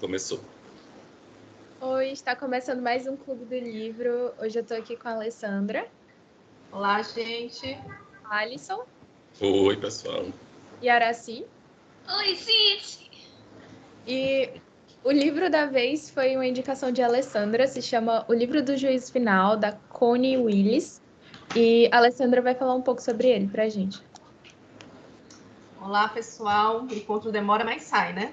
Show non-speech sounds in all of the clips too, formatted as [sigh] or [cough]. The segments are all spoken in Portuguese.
Começou. Oi, está começando mais um Clube do Livro. Hoje eu estou aqui com a Alessandra. Olá, gente. Alisson. Oi, pessoal. E Araci. Oi, gente. E o livro da vez foi uma indicação de Alessandra, se chama O Livro do Juízo Final, da Connie Willis. E a Alessandra vai falar um pouco sobre ele para a gente. Olá, pessoal. O encontro demora, mas sai, né?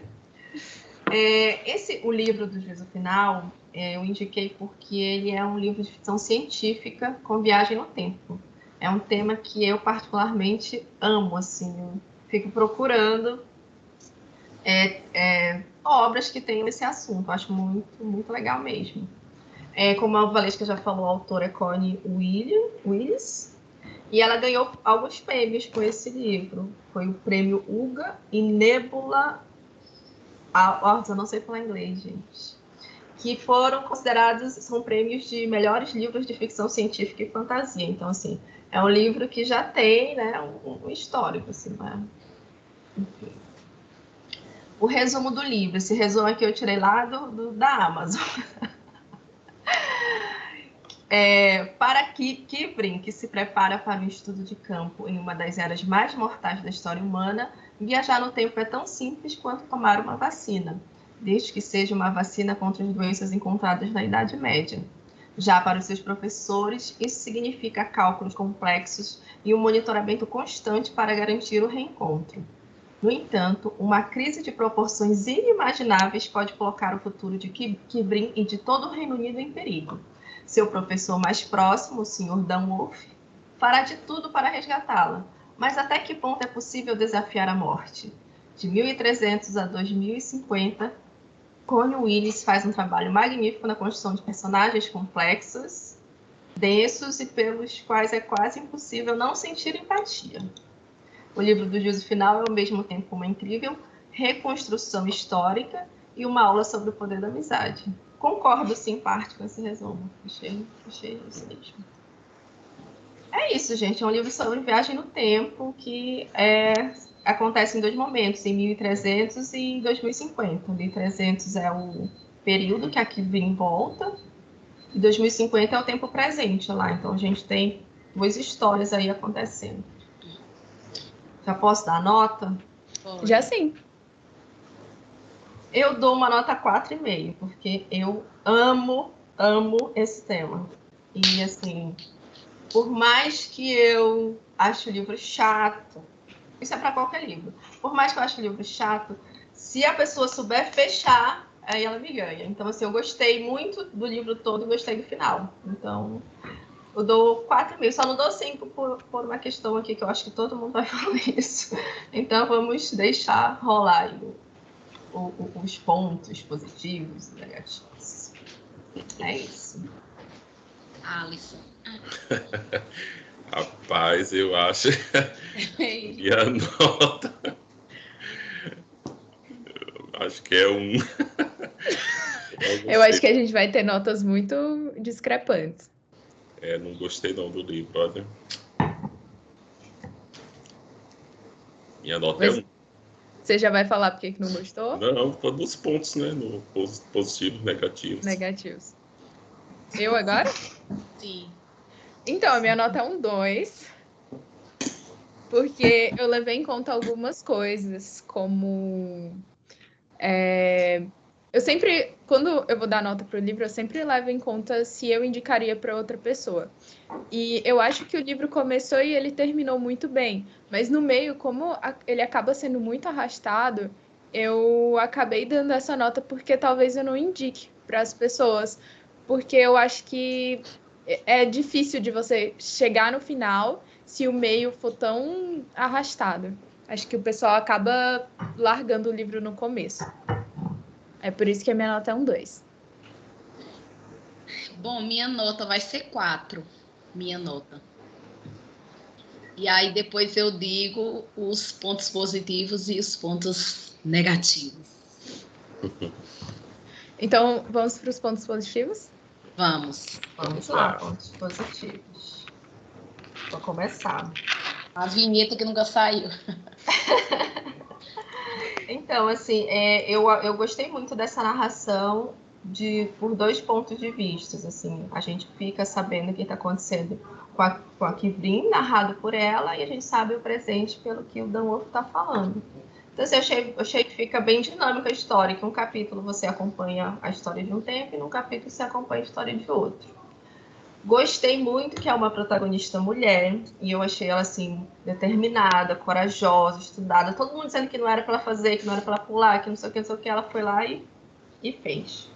É, esse, o livro do Juízo Final, é, eu indiquei porque ele é um livro de ficção científica com viagem no tempo. É um tema que eu particularmente amo, assim, eu fico procurando é, é, obras que tenham esse assunto. Acho muito, muito legal mesmo. É, como a Valesca já falou, a autora é Connie William, Willis, e ela ganhou alguns prêmios com esse livro. Foi o prêmio Uga e Nebula Awards, eu não sei falar inglês, gente. Que foram considerados, são prêmios de melhores livros de ficção científica e fantasia. Então, assim, é um livro que já tem né, um, um histórico, assim, né? Enfim. O resumo do livro, esse resumo aqui eu tirei lá do, do da Amazon. [laughs] É, para Kipling, que se prepara para um estudo de campo em uma das eras mais mortais da história humana, viajar no tempo é tão simples quanto tomar uma vacina, desde que seja uma vacina contra as doenças encontradas na Idade Média. Já para os seus professores, isso significa cálculos complexos e um monitoramento constante para garantir o reencontro. No entanto, uma crise de proporções inimagináveis pode colocar o futuro de Kibrin e de todo o Reino Unido em perigo. Seu professor mais próximo, o Sr. Dunwolf, fará de tudo para resgatá-la. Mas até que ponto é possível desafiar a morte? De 1300 a 2050, Connie Willis faz um trabalho magnífico na construção de personagens complexos, densos e pelos quais é quase impossível não sentir empatia. O livro do juízo final é ao mesmo tempo uma incrível reconstrução histórica e uma aula sobre o poder da amizade concordo, sim, parte com esse resumo. Achei, achei isso mesmo. É isso, gente. É um livro sobre viagem no tempo que é, acontece em dois momentos, em 1300 e em 2050. 1300 é o período que aqui vem em volta e 2050 é o tempo presente lá. Então a gente tem duas histórias aí acontecendo. Já posso dar nota? Já sim. Eu dou uma nota 4,5, porque eu amo, amo esse tema. E assim, por mais que eu ache o livro chato, isso é para qualquer livro. Por mais que eu ache o livro chato, se a pessoa souber fechar, aí ela me ganha. Então, assim, eu gostei muito do livro todo gostei do final. Então, eu dou 4,5. Só não dou 5 por, por uma questão aqui que eu acho que todo mundo vai [laughs] falar isso. Então, vamos deixar rolar o, o, os pontos positivos e negativos. É isso. Alisson. [laughs] Rapaz, eu acho [laughs] que a nota. Eu acho que é um. [laughs] eu acho que a gente vai ter notas muito discrepantes. É, não gostei não do livro, olha. Minha nota Mas... é um. Você já vai falar porque que não gostou? Não, todos os pontos, né? No positivos, negativos. Negativos. Eu agora? Sim. Então, a minha nota é um 2. Porque eu levei em conta algumas coisas, como. É, eu sempre, quando eu vou dar nota para o livro, eu sempre levo em conta se eu indicaria para outra pessoa. E eu acho que o livro começou e ele terminou muito bem, mas no meio, como ele acaba sendo muito arrastado, eu acabei dando essa nota porque talvez eu não indique para as pessoas, porque eu acho que é difícil de você chegar no final se o meio for tão arrastado. Acho que o pessoal acaba largando o livro no começo. É por isso que a minha nota é um 2. Bom, minha nota vai ser 4. Minha nota. E aí depois eu digo os pontos positivos e os pontos negativos. Então, vamos para os pontos positivos? Vamos. Vamos lá, pontos positivos. Vou começar. A vinheta que nunca saiu. Então, [laughs] Então, assim, é, eu, eu gostei muito dessa narração de por dois pontos de vista. Assim, a gente fica sabendo o que está acontecendo com a, com a Kivrin, narrado por ela, e a gente sabe o presente pelo que o Dan Wolf está falando. Então, assim, eu achei, achei que fica bem dinâmica a história, que um capítulo você acompanha a história de um tempo e num capítulo você acompanha a história de outro. Gostei muito que é uma protagonista mulher, e eu achei ela, assim, determinada, corajosa, estudada. Todo mundo dizendo que não era para ela fazer, que não era para ela pular, que não sei o que, não sei o que, ela foi lá e, e fez.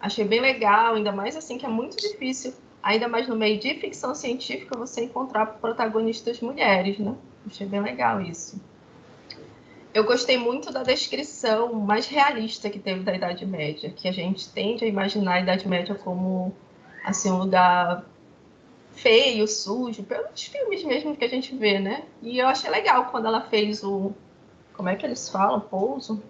Achei bem legal, ainda mais assim, que é muito difícil, ainda mais no meio de ficção científica, você encontrar protagonistas mulheres, né? Achei bem legal isso. Eu gostei muito da descrição mais realista que teve da Idade Média, que a gente tende a imaginar a Idade Média como assim um lugar feio, sujo, pelos filmes mesmo que a gente vê, né? E eu achei legal quando ela fez o como é que eles falam, pouso,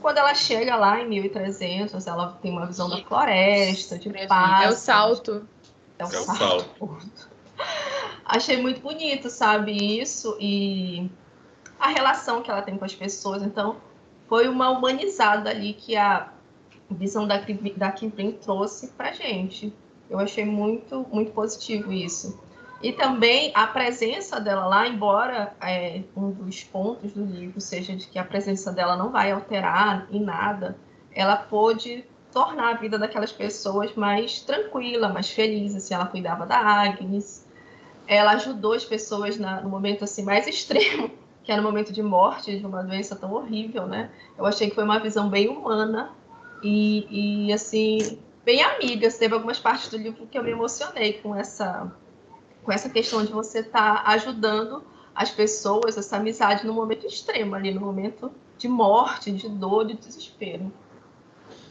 quando ela chega lá em 1300, ela tem uma visão da floresta, de paz. É o salto. É o, é o salto. salto. [laughs] Achei muito bonito, sabe, isso e a relação que ela tem com as pessoas. Então, foi uma humanizada ali que a visão da, da Kivrin trouxe pra gente. Eu achei muito, muito positivo isso. E também a presença dela lá, embora é, um dos pontos do livro seja de que a presença dela não vai alterar em nada, ela pôde tornar a vida daquelas pessoas mais tranquila, mais feliz. Assim, ela cuidava da Agnes, ela ajudou as pessoas na, no momento assim mais [laughs] extremo, que era o momento de morte de uma doença tão horrível, né? Eu achei que foi uma visão bem humana e, e assim bem amiga. Teve algumas partes do livro que eu me emocionei com essa com essa questão de você estar tá ajudando as pessoas, essa amizade no momento extremo ali, no momento de morte, de dor, de desespero.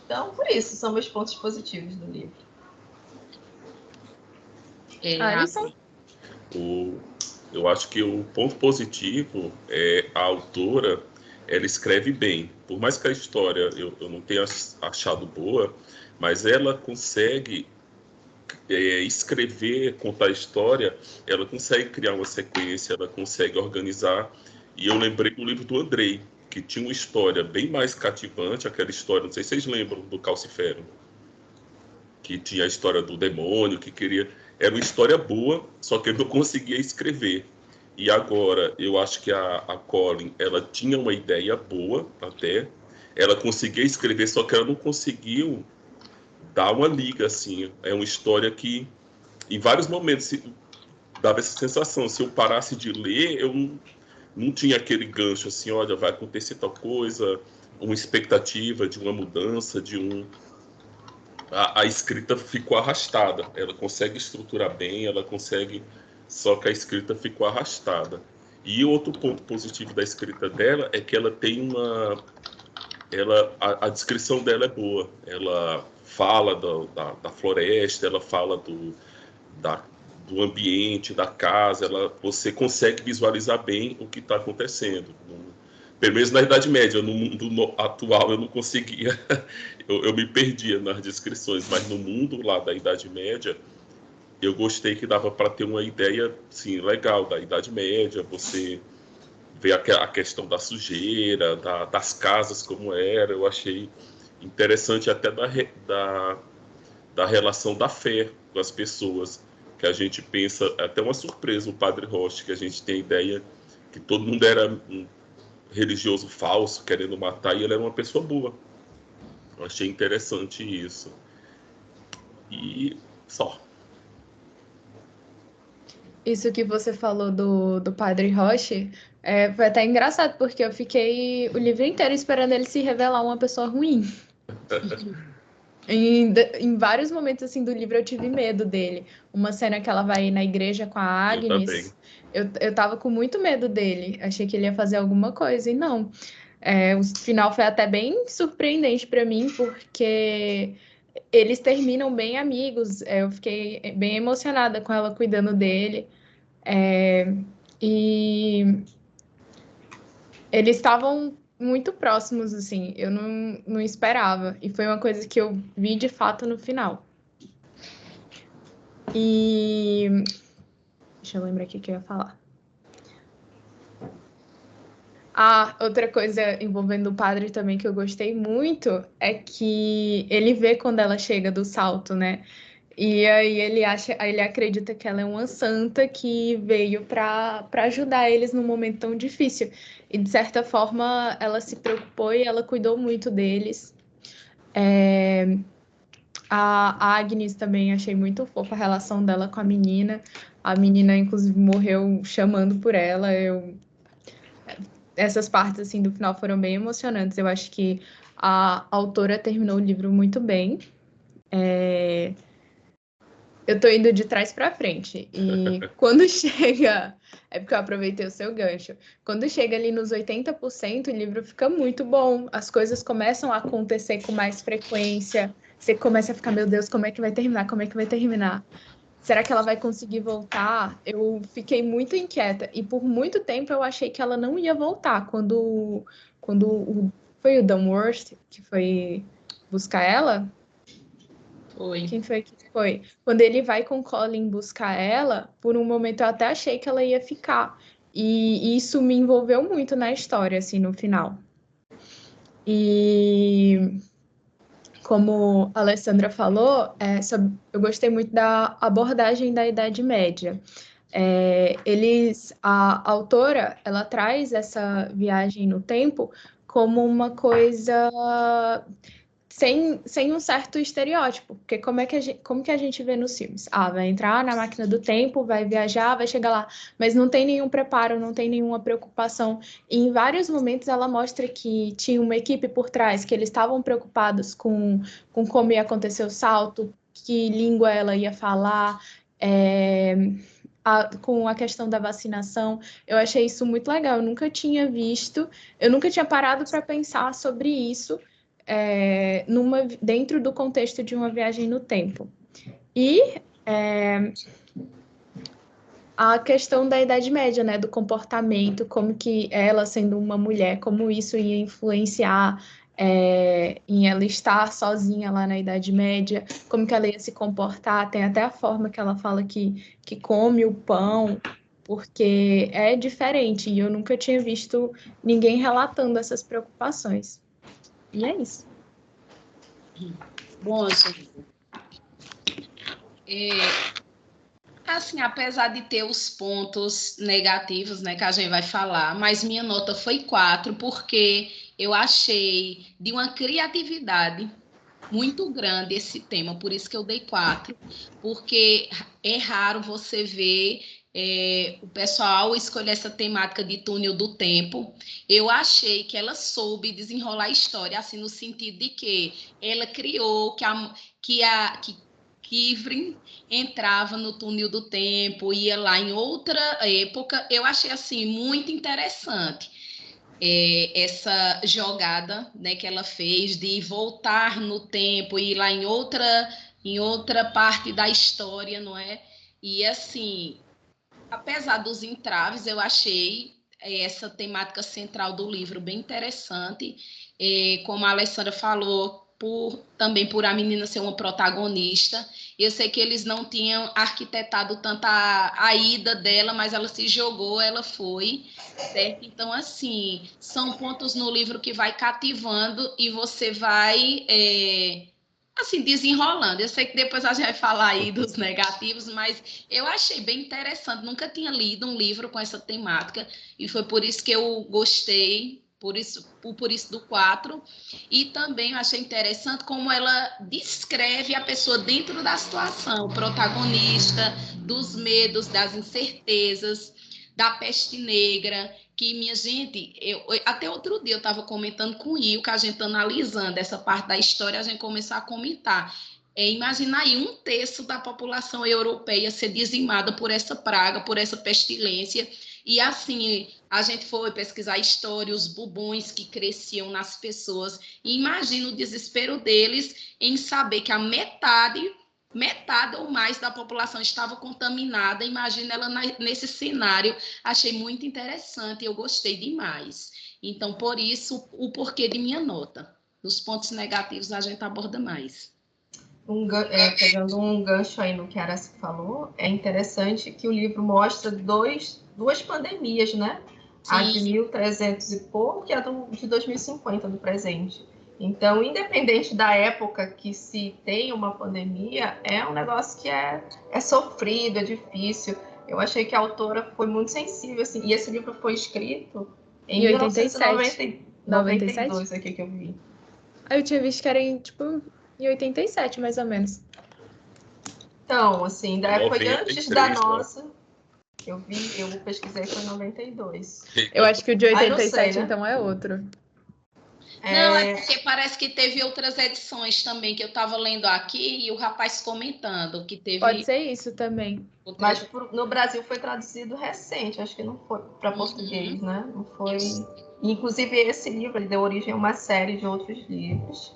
Então, por isso, são meus pontos positivos do livro. É, Alisson? O, eu acho que o ponto positivo é a autora, ela escreve bem. Por mais que a história eu, eu não tenha achado boa, mas ela consegue é, escrever, contar história, ela consegue criar uma sequência, ela consegue organizar. E eu lembrei do livro do Andrei, que tinha uma história bem mais cativante, aquela história, não sei se vocês lembram, do Calcifero, que tinha a história do demônio, que queria. Era uma história boa, só que ele não conseguia escrever. E agora, eu acho que a, a Colin, ela tinha uma ideia boa até, ela conseguia escrever, só que ela não conseguiu dá uma liga, assim. É uma história que, em vários momentos, se, dava essa sensação. Se eu parasse de ler, eu não, não tinha aquele gancho, assim, olha, vai acontecer tal coisa, uma expectativa de uma mudança, de um... A, a escrita ficou arrastada. Ela consegue estruturar bem, ela consegue... Só que a escrita ficou arrastada. E outro ponto positivo da escrita dela é que ela tem uma ela a, a, descrição dela é boa. Ela fala do, da, da, floresta, ela fala do, da, do ambiente, da casa, ela, você consegue visualizar bem o que está acontecendo. Pelo menos na Idade Média, no mundo atual eu não conseguia, eu, eu me perdia nas descrições, mas no mundo lá da Idade Média, eu gostei que dava para ter uma ideia, sim, legal da Idade Média, você vê a, questão da sujeira, da, das casas como era, eu achei interessante até da, da, da relação da fé com as pessoas, que a gente pensa, é até uma surpresa o Padre Rocha, que a gente tem a ideia que todo mundo era um religioso falso, querendo matar, e ele era uma pessoa boa. Eu achei interessante isso. E só. Isso que você falou do, do Padre Roche é, foi até engraçado, porque eu fiquei o livro inteiro esperando ele se revelar uma pessoa ruim. [laughs] Em, em, vários momentos assim do livro eu tive medo dele. Uma cena que ela vai na igreja com a Agnes. Eu, eu, eu tava com muito medo dele. Achei que ele ia fazer alguma coisa e não. É, o final foi até bem surpreendente para mim, porque eles terminam bem amigos. É, eu fiquei bem emocionada com ela cuidando dele. É, e eles estavam muito próximos, assim. Eu não, não esperava. E foi uma coisa que eu vi de fato no final. E. Deixa eu lembrar aqui o que eu ia falar. Ah, outra coisa envolvendo o padre também que eu gostei muito é que ele vê quando ela chega do salto, né? E aí ele acha, ele acredita que ela é uma santa que veio para ajudar eles num momento tão difícil. E de certa forma ela se preocupou e ela cuidou muito deles. É... A Agnes também achei muito fofa a relação dela com a menina. A menina, inclusive, morreu chamando por ela. Eu essas partes assim do final foram bem emocionantes. Eu acho que a autora terminou o livro muito bem. É... Eu tô indo de trás para frente. E [laughs] quando chega. É porque eu aproveitei o seu gancho. Quando chega ali nos 80%, o livro fica muito bom. As coisas começam a acontecer com mais frequência. Você começa a ficar, meu Deus, como é que vai terminar? Como é que vai terminar? Será que ela vai conseguir voltar? Eu fiquei muito inquieta e por muito tempo eu achei que ela não ia voltar quando quando o, foi o Dunworth que foi buscar ela. Foi. Quem foi que foi? Quando ele vai com Colin buscar ela, por um momento eu até achei que ela ia ficar. E isso me envolveu muito na história, assim, no final. E como a Alessandra falou, é, eu gostei muito da abordagem da Idade Média. É, eles, a autora, ela traz essa viagem no tempo como uma coisa sem, sem um certo estereótipo, porque como é que a gente, como que a gente vê nos filmes? Ah, vai entrar na máquina do tempo, vai viajar, vai chegar lá, mas não tem nenhum preparo, não tem nenhuma preocupação. E em vários momentos ela mostra que tinha uma equipe por trás, que eles estavam preocupados com, com como ia acontecer o salto, que língua ela ia falar, é, a, com a questão da vacinação. Eu achei isso muito legal. Eu nunca tinha visto, eu nunca tinha parado para pensar sobre isso é, numa, dentro do contexto de uma viagem no tempo. E é, a questão da Idade Média, né, do comportamento, como que ela, sendo uma mulher, como isso ia influenciar é, em ela estar sozinha lá na Idade Média, como que ela ia se comportar, tem até a forma que ela fala que, que come o pão, porque é diferente, e eu nunca tinha visto ninguém relatando essas preocupações. E é isso. Bom. É, assim, apesar de ter os pontos negativos, né, que a gente vai falar, mas minha nota foi quatro, porque eu achei de uma criatividade muito grande esse tema, por isso que eu dei quatro, porque é raro você ver é, o pessoal escolher essa temática de túnel do tempo, eu achei que ela soube desenrolar a história, assim, no sentido de que ela criou que a, que a que Kivrin entrava no túnel do tempo, ia lá em outra época. Eu achei assim muito interessante é, essa jogada né, que ela fez de voltar no tempo e ir lá em outra em outra parte da história, não é? E assim, apesar dos entraves, eu achei eh, essa temática central do livro bem interessante. E, como a Alessandra falou, por, também por a menina ser uma protagonista. Eu sei que eles não tinham arquitetado tanta a, a, ida dela, mas ela se jogou, ela foi, certo? Então, assim, são pontos no livro que vai cativando e você vai é, assim, desenrolando. Eu sei que depois a gente vai falar aí dos negativos, mas eu achei bem interessante. Nunca tinha lido um livro com essa temática e foi por isso que eu gostei, por isso, por, isso do 4. E também eu achei interessante como ela descreve a pessoa dentro da situação, o protagonista, dos medos, das incertezas, da peste negra que, minha gente, eu, até outro dia eu estava comentando com o Io, que a gente analisando essa parte da história, a gente começou a comentar. É, imagina aí um terço da população europeia ser dizimada por essa praga, por essa pestilência. E assim, a gente foi pesquisar a história, os bubões que cresciam nas pessoas. E imagina o desespero deles em saber que a metade metade ou mais da população estava contaminada. Imagina ela nesse cenário. Achei muito interessante, eu gostei demais. Então, por isso, o porquê de minha nota. Nos pontos negativos, a gente aborda mais. Um, é, pegando um gancho aí no que a Aracy falou, é interessante que o livro mostra dois, duas pandemias, né? a de 1300 e pouco e a do, de 2050 do presente. Então, independente da época que se tem uma pandemia, é um negócio que é, é sofrido, é difícil. Eu achei que a autora foi muito sensível, assim, e esse livro foi escrito em, em 1992 97? aqui que eu vi. Eu tinha visto que era em, tipo, em 87, mais ou menos. Então, assim, da época antes da né? nossa. Eu vi, eu pesquisei foi em 92. Eu acho que o de 87, sei, né? então, é outro. Não, é... é porque parece que teve outras edições também, que eu estava lendo aqui e o rapaz comentando que teve. Pode ser isso também. Mas no Brasil foi traduzido recente, acho que não foi para uhum. português, uhum. né? Não foi. Inclusive, esse livro ele deu origem a uma série de outros livros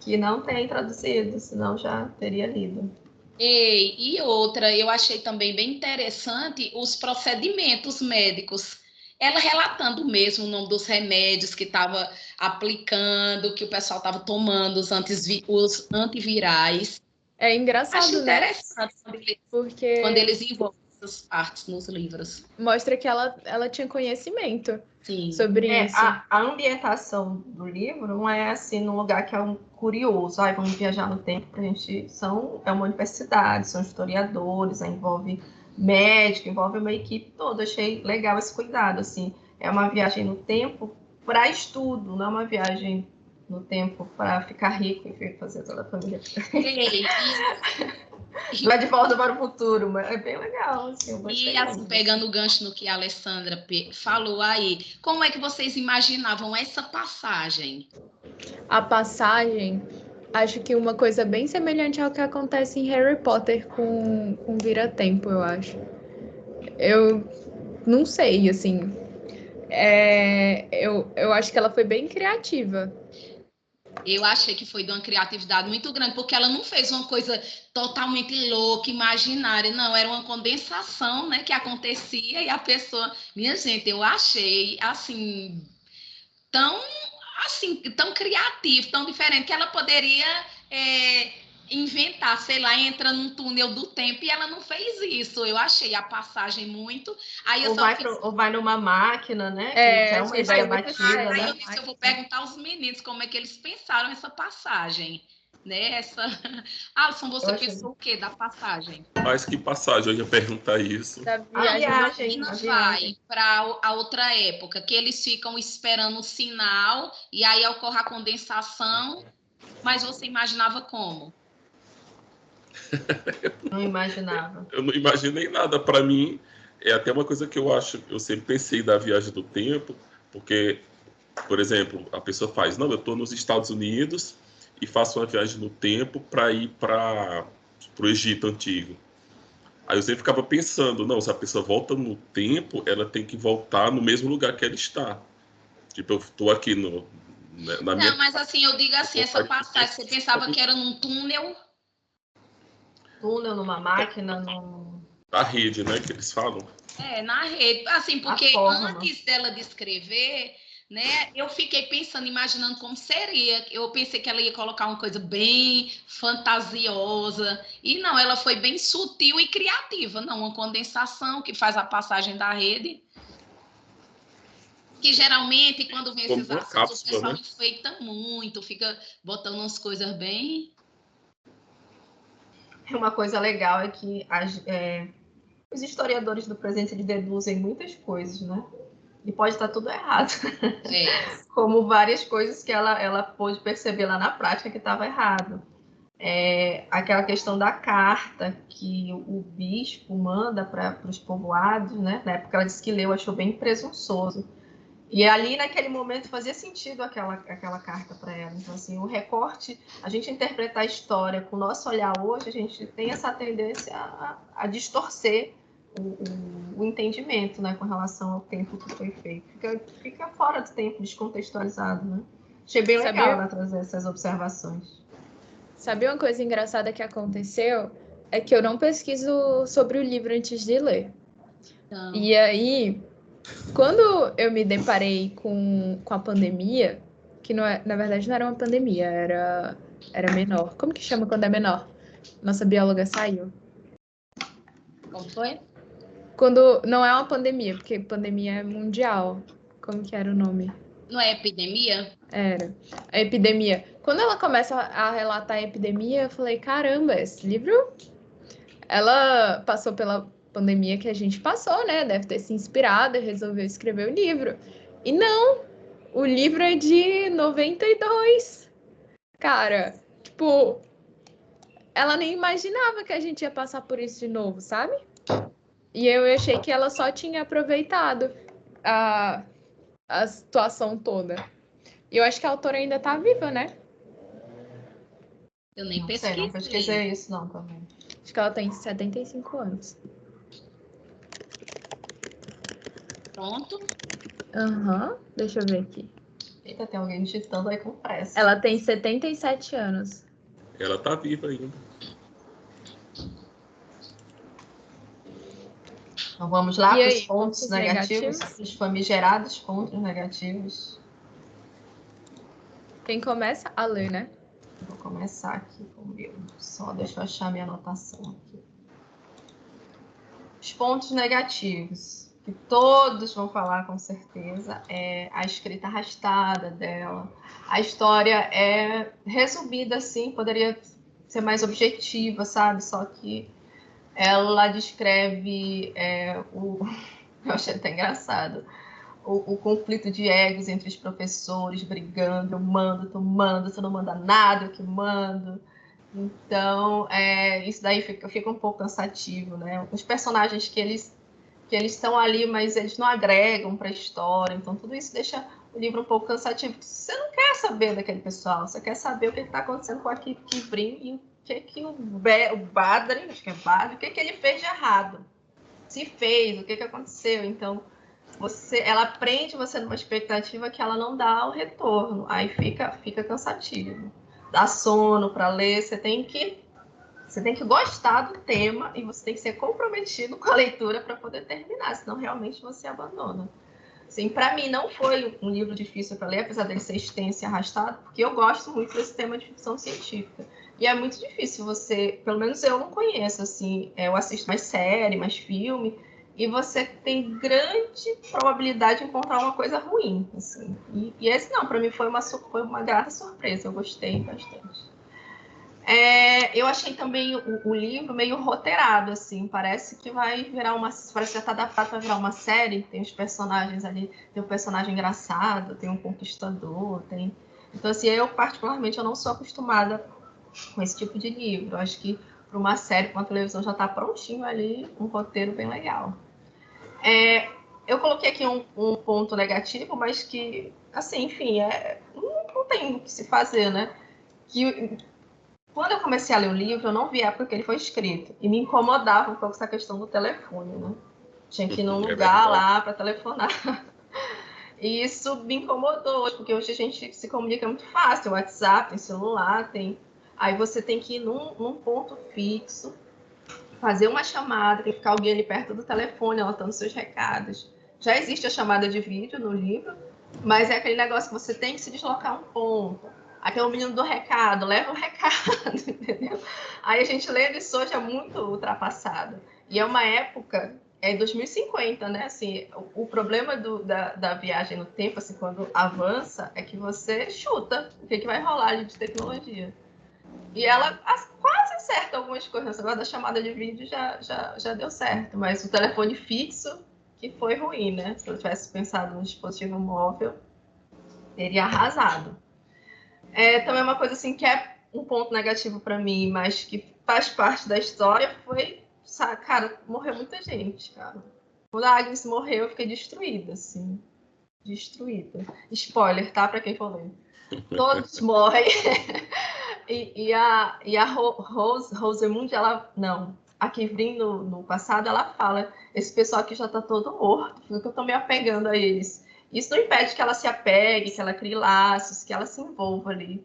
que não tem traduzido, senão já teria lido. Ei, e outra, eu achei também bem interessante os procedimentos médicos. Ela relatando mesmo o nome dos remédios que estava aplicando, que o pessoal estava tomando, os, antivi os antivirais. É engraçado, Acho né? interessante quando eles, Porque... quando eles envolvem essas partes nos livros. Mostra que ela, ela tinha conhecimento Sim. sobre é, isso. A, a, ambientação do livro não é assim num lugar que é um curioso, ai, vamos viajar no tempo para a gente. São, é uma universidade, são historiadores, envolve médico, envolve uma equipe toda. Achei legal esse cuidado, assim. É uma viagem no tempo para estudo, não é uma viagem no tempo para ficar rico e fazer toda a família. Vai de volta para o futuro, mas é bem legal. Assim, e assim, pegando o gancho no que a Alessandra falou aí, como é que vocês imaginavam essa passagem? A passagem, acho que uma coisa bem semelhante ao que acontece em Harry Potter com, com Vira-Tempo, eu acho. Eu não sei, assim. É, eu, eu acho que ela foi bem criativa eu achei que foi de uma criatividade muito grande, porque ela não fez uma coisa totalmente louca, imaginária, não, era uma condensação, né, que acontecia e a pessoa, minha gente, eu achei assim tão assim, tão criativo, tão diferente que ela poderia é, inventar, sei lá, entra num túnel do tempo e ela não fez isso. Eu achei a passagem muito. Aí eu ou, vai fiz... pro, ou vai numa máquina, né? É, é uma ideia batida. Aí né? eu disse, eu vou perguntar aos meninos como é que eles pensaram essa passagem. Né? Essa... [laughs] Alisson, você eu pensou o quê da passagem? Mas que passagem? Eu ia perguntar isso. Da viagem. A viagem a vai para a outra época, que eles ficam esperando o sinal e aí ocorre a condensação, mas você imaginava como? [laughs] Não imaginava. eu não imaginei nada. Para mim, é até uma coisa que eu acho, eu sempre pensei da viagem do tempo, porque, por exemplo, a pessoa faz, não, eu estou nos Estados Unidos e faço uma viagem no tempo para ir para o Egito Antigo. Aí eu sempre ficava pensando, não, se a pessoa volta no tempo, ela tem que voltar no mesmo lugar que ela está. Tipo, eu estou aqui no, né, na minha... Não, mas assim, eu digo assim, essa passagem, você pensava que era num túnel túnel, numa máquina, num... Na rede, né, que eles falam. É, na rede. Assim, porque antes dela descrever, né, eu fiquei pensando, imaginando como seria. Eu pensei que ela ia colocar uma coisa bem fantasiosa. E não, ela foi bem sutil e criativa. Não, uma condensação que faz a passagem da rede. Que geralmente, quando vem esses assuntos, cápsula, o pessoal né? enfeita muito, fica botando umas coisas bem uma coisa legal é que as, é, os historiadores do presente deduzem muitas coisas, né? E pode estar tudo errado. [laughs] Como várias coisas que ela, ela pôde perceber lá na prática que estava errado. É, aquela questão da carta que o bispo manda para os povoados, né? Na época ela disse que leu, achou bem presunçoso. E ali, naquele momento, fazia sentido aquela, aquela carta para ela. Então, assim, o recorte, a gente interpretar a história com o nosso olhar hoje, a gente tem essa tendência a, a distorcer o, o, o, entendimento né, com relação ao tempo que foi feito. Fica, fica fora do tempo, descontextualizado. Né? Achei bem Sabia? legal ela trazer essas observações. Sabia uma coisa engraçada que aconteceu? É que eu não pesquiso sobre o livro antes de ler. Não. E aí, quando eu me deparei com, com a pandemia, que não é, na verdade não era uma pandemia, era, era menor. Como que chama quando é menor? Nossa bióloga saiu. Como foi? Quando não é uma pandemia, porque pandemia é mundial. Como que era o nome? Não é epidemia? Era. A epidemia. Quando ela começa a relatar a epidemia, eu falei, caramba, esse livro. Ela passou pela pandemia que a gente passou, né? Deve ter se inspirado e resolveu escrever o livro. E não! O livro é de 92. Cara, tipo, ela nem imaginava que a gente ia passar por isso de novo, sabe? E eu achei que ela só tinha aproveitado a, a situação toda. E eu acho que a autora ainda tá viva, né? Eu nem Não pesquisei. sei, não pesquisei isso não também. Acho que ela tem 75 anos. Pronto. Aham, deixa eu ver aqui. Eita, tem alguém digitando aí com pressa. Ela tem 77 anos. Ela tá viva ainda. Então vamos lá para os pontos pontos negativos, negativos? os famigerados pontos negativos. Quem começa a ler, né? Vou começar aqui com o meu. Só deixa eu achar minha anotação aqui. Os pontos negativos, que todos vão falar com certeza, é a escrita arrastada dela. A história é resumida assim, poderia ser mais objetiva, sabe? Só que ela descreve é, o. [laughs] Eu achei até engraçado. O, o conflito de egos entre os professores brigando, eu mando, tu manda, tu não manda nada, eu que mando. Então, é, isso daí fica, fica um pouco cansativo, né? Os personagens que eles que eles estão ali, mas eles não agregam para a história. Então, tudo isso deixa o livro um pouco cansativo. Você não quer saber daquele pessoal, você quer saber o que está acontecendo com a Kivrin e que, que o, Be o acho que é Badrin, o que, que ele fez de errado. Se fez, o que, que aconteceu. Então, você, ela prende você numa expectativa que ela não dá o retorno. Aí fica, fica cansativo. Dá sono para ler, você tem que você tem que gostar do tema e você tem que ser comprometido com a leitura para poder terminar, senão realmente você abandona. Assim, para mim não foi um livro difícil para ler, apesar dele ser extenso e arrastado, porque eu gosto muito desse tema de ficção científica. E é muito difícil você, pelo menos eu não conheço, assim, eu assisto mais série, mais filme, e você tem grande probabilidade de encontrar uma coisa ruim, assim. E, e esse não, para mim foi uma, foi uma grata surpresa, eu gostei bastante. É, eu achei também o, o, livro meio roteirado, assim, parece que vai virar uma. Parece que já está adaptado para virar uma série. Tem os personagens ali, tem um personagem engraçado, tem um conquistador, tem. Então, assim, eu particularmente eu não sou acostumada com esse tipo de livro. Eu acho que para uma série, para uma televisão já está prontinho ali, um roteiro bem legal. É, eu coloquei aqui um, um, ponto negativo, mas que, assim, enfim, é, não, não tem o que se fazer, né? Que quando eu comecei a ler o livro, eu não vi a época que ele foi escrito. E me incomodava um pouco essa questão do telefone, né? Tinha que ir num [laughs] É lugar lá para telefonar. [laughs] E isso me incomodou, porque hoje a gente se comunica muito fácil. Tem WhatsApp, tem celular, tem. Aí você tem que ir num, num ponto fixo, fazer uma chamada, tem que ficar alguém ali perto do telefone anotando seus recados. Já existe a chamada de vídeo no livro, mas é aquele negócio que você tem que se deslocar um ponto. Aqui é o menino do recado, leva o recado, [laughs] entendeu? Aí a gente lê isso hoje é muito ultrapassado. E é uma época, é 2050, né? Assim, o, o problema do, da, da viagem no tempo, assim, quando avança, é que você chuta o que, que vai rolar de tecnologia. E ela as- quase acerta algumas coisas. Esse negócio da chamada de vídeo já, já, já deu certo, mas o telefone fixo que foi ruim, né? Se eu tivesse pensado no dispositivo móvel, teria arrasado. É, também uma coisa assim que é um ponto negativo para mim, mas que faz parte da história foi, cara, morreu muita gente, cara. Quando a Agnes morreu, eu fiquei destruída, assim. Destruída. Spoiler, tá? Para quem for ler. Todos [laughs] morrem. E, a, e a Ro- Rose, Rosemund, ela. Não. A Kivrin, no, no passado, ela fala: esse pessoal aqui já tá todo morto, por que eu tô me apegando a eles? Isso não impede que ela se apegue, que ela crie laços, que ela se envolva ali.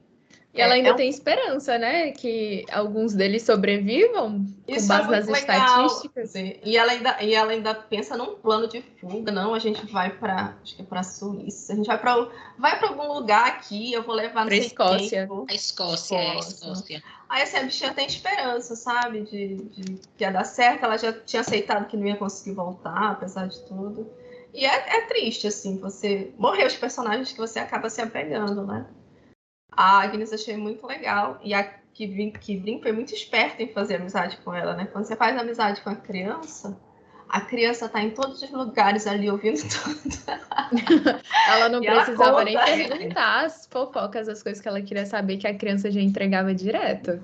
E ela é, ainda é um... tem esperança, né? Que alguns deles sobrevivam Isso com é base é nas legal. estatísticas. E ela, ainda, e ela ainda pensa num plano de fuga. Não, a gente vai para acho que é para Suíça. A gente vai para vai para algum lugar aqui. Eu vou levar para Escócia. A Escócia, é, a Escócia. Aí assim, a bichinha tem esperança, sabe? De, de que ia dar certo. Ela já tinha aceitado que não ia conseguir voltar, apesar de tudo. E é, é triste, assim, você morrer os personagens que você acaba se apegando, né? A Agnes achei muito legal. E a Kivrin, Kivrin foi muito esperta em fazer amizade com ela, né? Quando você faz amizade com a criança, a criança tá em todos os lugares ali ouvindo [laughs] tudo. ela não e precisava ela nem perguntar as fofocas, as coisas que ela queria saber, que a criança já entregava direto.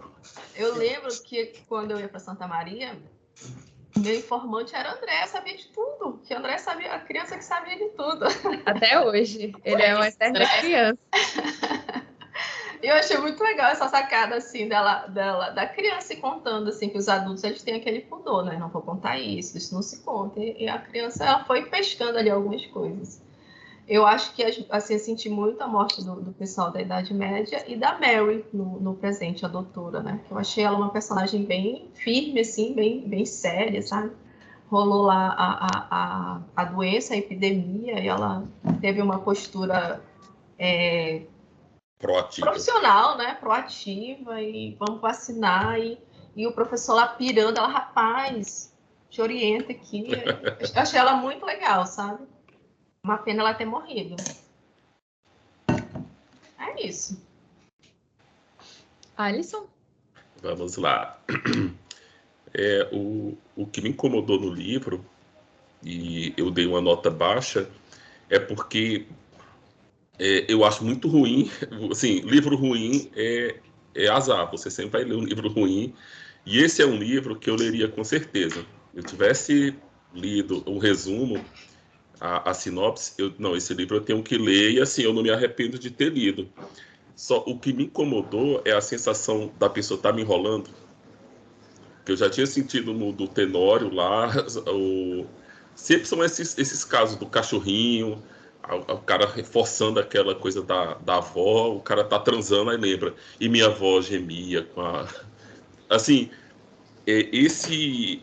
Eu lembro que quando eu ia para Santa Maria, meu informante era André, sabia de tudo. Que André sabia, a criança que sabia de tudo. Até hoje. Ele é uma eterna criança. [laughs] Eu achei muito legal essa sacada, assim, dela, dela, da criança contando, assim, que os adultos, eles têm aquele pudor, né? Não vou contar isso, isso não se conta. E a criança, ela foi pescando ali algumas coisas. Eu acho que, assim, eu senti muito a morte do, do pessoal da Idade Média e da Mary no, no, presente, a doutora, né? Eu achei ela uma personagem bem firme, assim, bem, bem séria, sabe? Rolou lá a, a, a, a doença, a epidemia, e ela teve uma postura... É, Proativa. profissional, né? Proativa e vamos vacinar e, e o professor lá pirando, ela, rapaz, te orienta aqui. Eu achei ela muito legal, sabe? Uma pena ela ter morrido. É isso. Alisson? Vamos lá. É, o, o que me incomodou no livro, e eu dei uma nota baixa, é porque é, eu acho muito ruim, [laughs] assim, livro ruim é, é azar, você sempre vai ler um livro ruim, e esse é um livro que eu leria com certeza. Eu tivesse lido o um resumo, a, a, sinopse, eu, não, esse livro eu tenho que ler, e assim, eu não me arrependo de ter lido. Só o que me incomodou é a sensação da pessoa estar tá me enrolando, que eu já tinha sentido no do Tenório lá, [laughs] o, sempre são esses, esses casos do cachorrinho, o cara reforçando aquela coisa da, da avó, o cara tá transando, aí lembra. E minha avó gemia com a. [laughs] Assim, é, esse.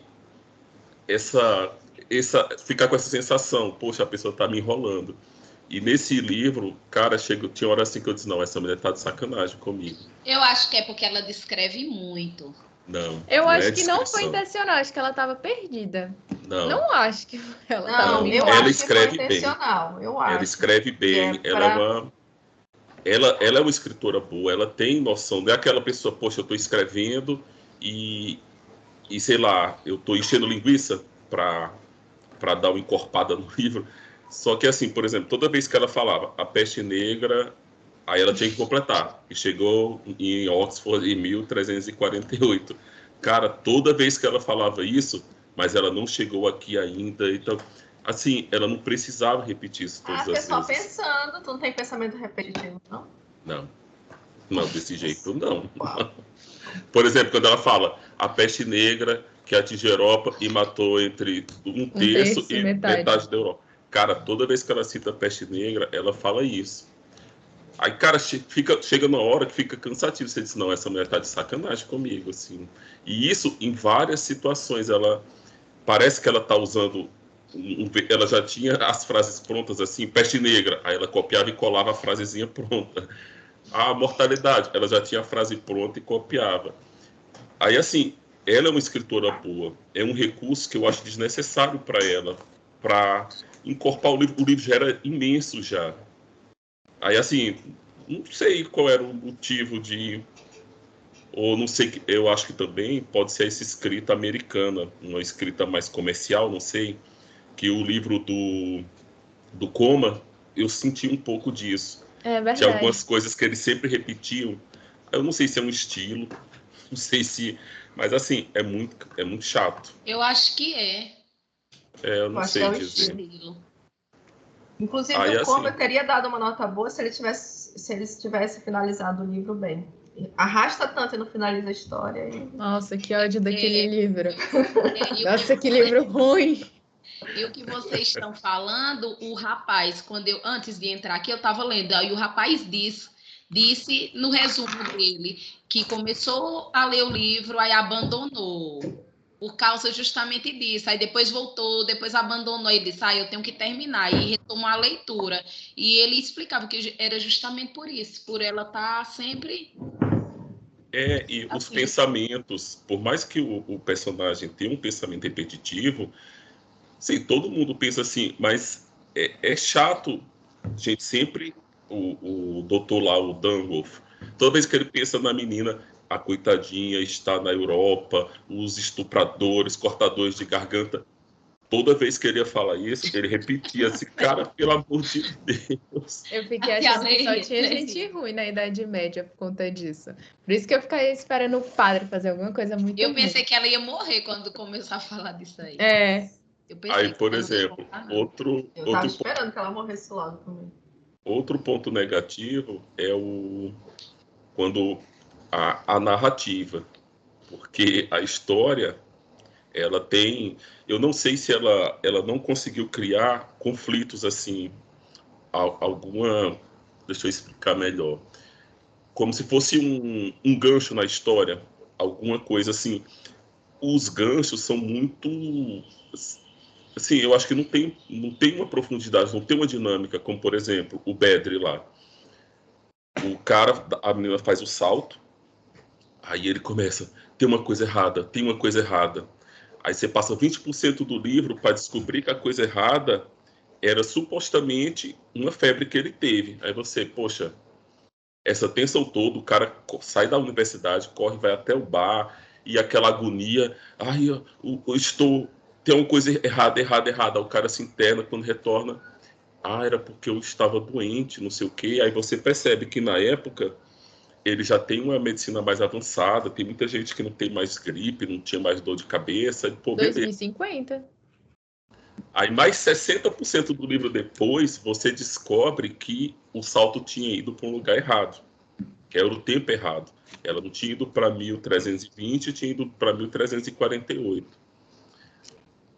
Essa. essa ficar com essa sensação, poxa, a pessoa tá me enrolando. E nesse livro, cara, chega, tinha hora assim que eu disse, não, essa mulher tá de sacanagem comigo. Eu acho que é porque ela descreve muito. Não. Eu não acho é que não foi intencional, acho que ela estava perdida. Não. Não acho que ela Não, eu ela acho escreve que foi intencional. bem. Eu acho. Ela escreve bem, é ela pra... é uma ela, ela é uma escritora boa, ela tem noção, não é aquela pessoa, poxa, eu estou escrevendo e, e sei lá, eu estou enchendo linguiça para dar uma encorpada no [laughs] livro. Só que assim, por exemplo, toda vez que ela falava a peste negra Aí ela tinha que completar. E chegou em Oxford em 1348. Cara, toda vez que ela falava isso, mas ela não chegou aqui ainda. Então, assim, ela não precisava repetir isso todas ah, as só pensando, tu não tem pensamento repetitivo, não? Não. Não, desse jeito não. [laughs] Por exemplo, quando ela fala a peste negra que atingiu a Europa e matou entre um terço, um terço e metade. metade da Europa. Cara, toda vez que ela cita a peste negra, ela fala isso. Aí, cara, fica, chega uma hora que fica cansativo. Você diz, não, essa mulher tá de sacanagem comigo, assim. E isso, em várias situações, ela parece que ela tá usando. Um, ela já tinha as frases prontas, assim, peste negra. Aí ela copiava e colava a frasezinha pronta. A mortalidade, ela já tinha a frase pronta e copiava. Aí, assim, ela é uma escritora boa. É um recurso que eu acho desnecessário para ela, para encorpar o livro. O livro já era imenso já Aí, assim, não sei qual era o motivo de. Ou não sei, eu acho que também pode ser essa escrita americana, uma escrita mais comercial, não sei. Que o livro do, do Coma, eu senti um pouco disso. É verdade. Tinha algumas coisas que eles sempre repetiam. Eu não sei se é um estilo, [laughs] não sei se. Mas, assim, é muito, é muito chato. Eu acho que é. É, eu não eu sei é dizer. Estilo. Inclusive, Aí, o Como assim... teria dado uma nota boa se ele tivesse, se ele tivesse finalizado o livro bem. Arrasta tanto e não finaliza a história. E... Nossa, que ódio daquele é... livro. [laughs] É, Nossa, que livro ruim. E o que vocês estão falando, o rapaz, quando eu antes de entrar aqui, eu estava lendo, aí o rapaz diz disse no resumo dele que começou a ler o livro, aí abandonou por causa justamente disso. Aí depois voltou, depois abandonou e disse: Ah, eu tenho que terminar. E retomou a leitura. E ele explicava que era justamente por isso, por ela estar tá sempre. É, e assim. os pensamentos, por mais que o, o, personagem tenha um pensamento repetitivo, sim, todo mundo pensa assim, mas é, é chato, gente, sempre o, o doutor lá, o Dangoff, toda vez que ele pensa na menina, a coitadinha está na Europa, os estupradores, cortadores de garganta. Toda vez que ele ia falar isso, ele repetia assim, [laughs] cara, pelo amor de Deus. Eu fiquei achando que só tinha gente ruim na Idade Média por conta disso. Por isso que eu fiquei esperando o padre fazer alguma coisa muito Eu pensei ruim. que ela ia morrer quando começar a falar disso aí. É. aí, por exemplo, outro. Eu outro esperando ponto, que ela morresse logo também. Outro ponto negativo é o. Quando a, a narrativa, porque a história ela tem, eu não sei se ela ela não conseguiu criar conflitos assim, alguma, deixa eu explicar melhor, como se fosse um, um gancho na história, alguma coisa assim. Os ganchos são muito assim, eu acho que não tem, não tem uma profundidade, não tem uma dinâmica, como por exemplo, o Bedre lá. O cara, a menina faz o salto, Aí ele começa, tem uma coisa errada, tem uma coisa errada. Aí você passa 20% do livro para descobrir que a coisa errada era supostamente uma febre que ele teve. Aí você, poxa, essa tensão toda, o cara sai da universidade, corre, vai até o bar, e aquela agonia, ai, eu, eu estou, tem uma coisa errada, errada, errada. Aí o cara se interna, quando retorna, ah, era porque eu estava doente, não sei o quê. Aí você percebe que na época ele já tem uma medicina mais avançada, tem muita gente que não tem mais gripe, não tinha mais dor de cabeça. Pô, 2050. Aí mais 60% do livro depois, você descobre que o salto tinha ido para um lugar errado, que era o tempo errado. Ela não tinha ido para 1320, tinha ido para 1348.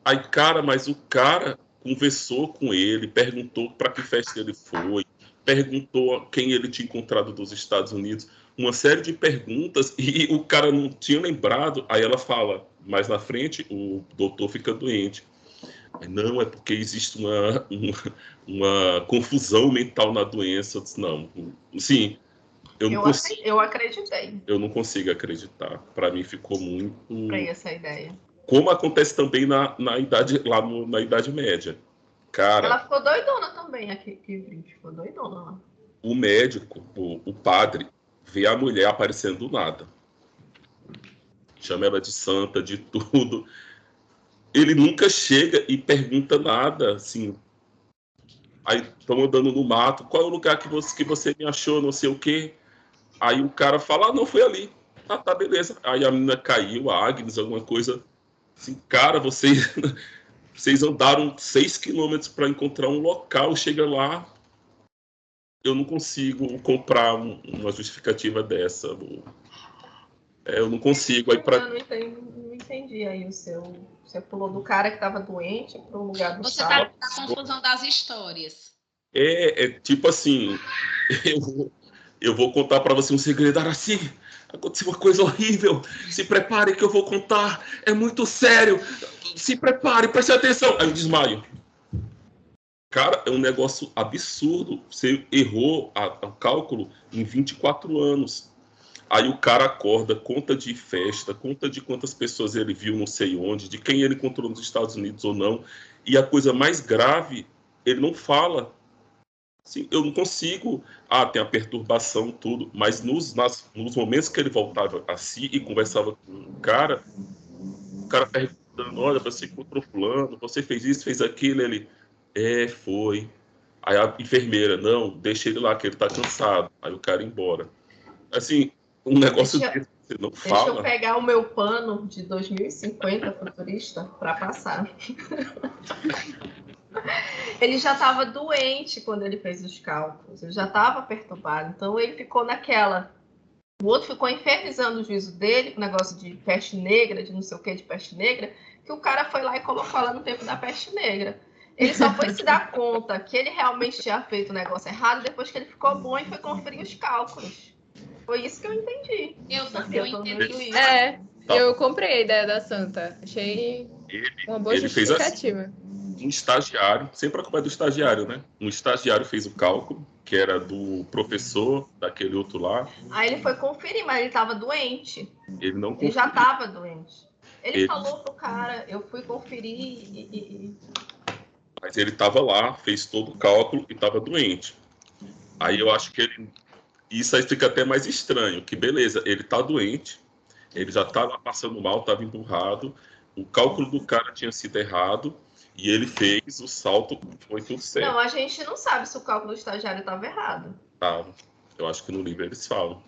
Aí, cara, mas o cara conversou com ele, perguntou para que festa ele foi, perguntou quem ele tinha encontrado dos Estados Unidos, uma série de perguntas e o cara não tinha lembrado. Aí ela fala, mais na frente, o doutor fica doente. Não, é porque existe uma, uma, uma confusão mental na doença. Eu disse, não, sim, eu, eu, consigo, eu acreditei. Eu não consigo acreditar. Para mim ficou muito. Para essa ideia. Como acontece também na, na idade lá no, na idade média. Cara, ela ficou doidona também aqui, ficou doidona lá. O médico, o, o padre, vê a mulher aparecendo do nada. Chama ela de santa, de tudo. Ele nunca chega e pergunta nada, assim. Aí estão andando no mato, qual é o lugar que você, que você me achou, não sei o quê. Aí o cara fala, ah, não, foi ali. Ah, tá, beleza. Aí a menina caiu, a Agnes, alguma coisa. Assim, cara, vocês vocês andaram seis quilômetros para encontrar um local, chega lá, eu não consigo comprar um, uma justificativa dessa. É, eu não consigo. Aí pra... Eu não entendi, não entendi aí o seu. Você pulou do cara que estava doente para o lugar do Você está na confusão das histórias. É, é tipo assim, [laughs] eu, eu vou contar para você um segredo, Araci. Aconteceu uma coisa horrível. Se prepare que eu vou contar. É muito sério. Se prepare, preste atenção. Aí eu desmaio. Cara, é um negócio absurdo. Você errou o cálculo em 24 anos. Aí o cara acorda, conta de festa, conta de quantas pessoas ele viu não sei onde, de quem ele encontrou nos Estados Unidos ou não. E a coisa mais grave, ele não fala. Sim, eu não consigo. Ah, tem a perturbação, tudo. Mas nos, nas, nos momentos que ele voltava a si e conversava com o cara, o cara perguntando: olha, você encontrou fulano, você fez isso, fez aquilo. Ele, é, foi. Aí a enfermeira, não, deixa ele lá, que ele tá cansado. Aí o cara embora. Assim, um negócio deixa, desse, você não deixa fala. Deixa eu pegar o meu pano de 2050 futurista para passar. [laughs] [laughs] ele já estava doente quando ele fez os cálculos, ele já estava perturbado, então ele ficou naquela. O outro ficou infernizando o juízo dele, com o negócio de peste negra, de não sei o que de peste negra, que o cara foi lá e colocou ela no tempo da peste negra. Ele só foi se dar conta que ele realmente tinha feito o negócio errado depois que ele ficou bom e foi conferir os cálculos. Foi isso que eu entendi. Eu também Eu entendi isso. É, Tá. eu comprei a ideia da Santa. Achei Ele, uma boa ele fez assim. Um estagiário, sempre a culpa é do estagiário, né? Um estagiário fez o cálculo, que era do professor daquele outro lá. Aí ele foi conferir, mas ele estava doente. Ele não Ele já conferiu. estava doente. Ele, Ele- falou pro cara, eu fui conferir e, Mas ele estava lá, fez todo o cálculo e estava doente. Aí eu acho que ele. Isso aí fica até mais estranho, que beleza, ele tá doente, ele já tá lá passando mal, estava emburrado, o cálculo do cara tinha sido errado e ele fez o salto, foi tudo certo. Não, a gente não sabe se o cálculo do estagiário estava errado. Tava. Eu acho que no livro eles falam.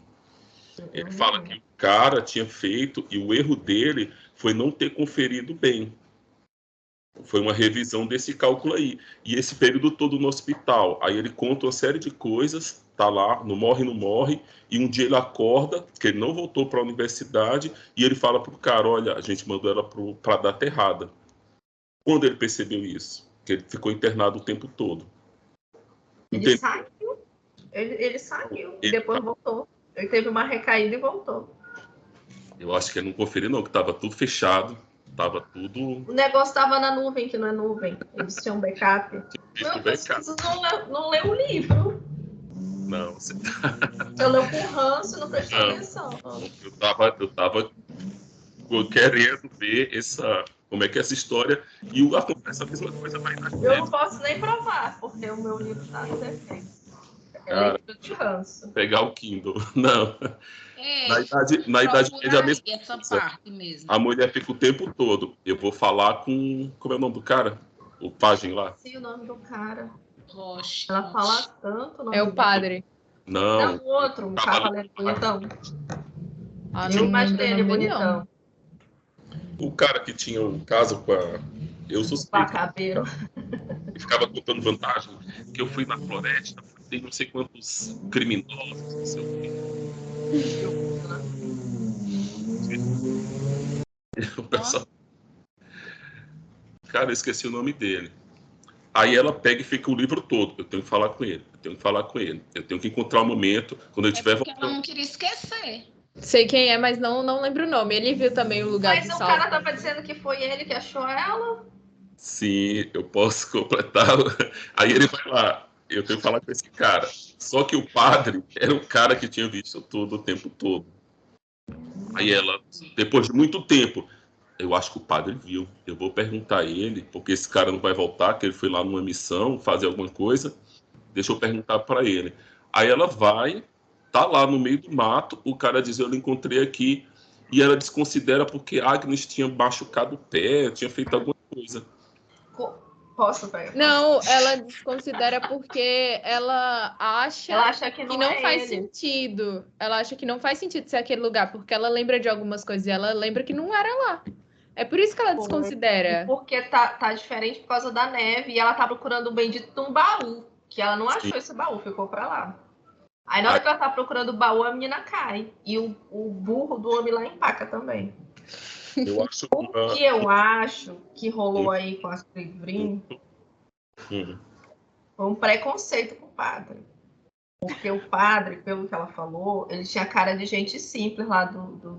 Ele fala que o cara tinha feito e o erro dele foi não ter conferido bem. Foi uma revisão desse cálculo aí. E esse período todo no hospital. Aí ele conta uma série de coisas, tá lá, não morre, não morre. E um dia ele acorda, que ele não voltou para a universidade, e ele fala pro cara: Olha, a gente mandou ela para a data errada. Quando ele percebeu isso? Que ele ficou internado o tempo todo. Ele Entendeu? saiu. Ele, ele saiu e Ele- depois voltou. Ele teve uma recaída e voltou. Eu acho que ele não conferiu, não, que estava tudo fechado, estava tudo. O negócio estava na nuvem, que não é nuvem. Eles tinham backup. Não, cara. vocês não leu, não leu o livro. Não, você Eu leu com ranço e não prestou atenção. Eu tava, eu tava querendo ver essa, como é que é essa história e o acontece a mesma coisa vai na Eu não posso nem provar, porque o meu livro está no defeito. É Cara. pegar o Kindle. [laughs] Não, É, na idade, na idade média a mesma essa coisa. parte mesmo. A mulher fica o tempo todo. Eu vou falar com, como é o nome do cara? O pajem lá? Esqueci o nome do cara. Rocha. Ela fala tanto o É o padre. Não, Não, o outro, o cavaleiro bonitão. Ah, Eu não imaginei ele bonitão. O cara que tinha um caso com a eu suspeito e ficava contando vantagem que eu fui na floresta, tem não sei quantos criminosos, não sei o quê. O pessoal- Cara, eu esqueci o nome dele. Aí ela pega e fica o livro todo. Eu tenho que falar com ele. Eu tenho que falar com ele. Eu tenho que encontrar o momento quando eu É estiver porque ela não queria esquecer. Sei quem é, mas não, não lembro o nome. Ele viu também o lugar Mas de o salto. cara tava dizendo que foi ele que achou ela. Sim, eu posso completar. Aí ele vai lá. Eu tenho que falar com esse cara. Só que o padre era o cara que tinha visto tudo o tempo todo. Aí ela, depois de muito tempo, eu acho que o padre viu. Eu vou perguntar a ele, porque esse cara não vai voltar, que ele foi lá numa missão, fazer alguma coisa. Deixa eu perguntar para ele. Aí ela vai, tá lá no meio do mato, o cara diz: Eu lhe encontrei aqui. E ela desconsidera porque Agnes tinha machucado o pé, tinha feito alguma coisa. Co- Posso pegar? Não, ela desconsidera porque ela acha Ela acha que não, que não é faz ele. sentido. Ela acha que não faz sentido ser aquele lugar, porque ela lembra de algumas coisas e ela lembra que não era lá. É por isso que ela desconsidera. Porque tá, tá diferente por causa da neve e ela tá procurando o bendito de um baú. Que ela não achou Sim. esse baú, ficou pra lá. Aí na hora que ela tá procurando o baú, a menina cai. E o, o burro do homem lá empaca também. Eu acho O que eu acho que rolou aí com livrinhos Hum. foi um preconceito com o padre. Porque o padre, pelo que ela falou, ele tinha cara de gente simples lá do, do,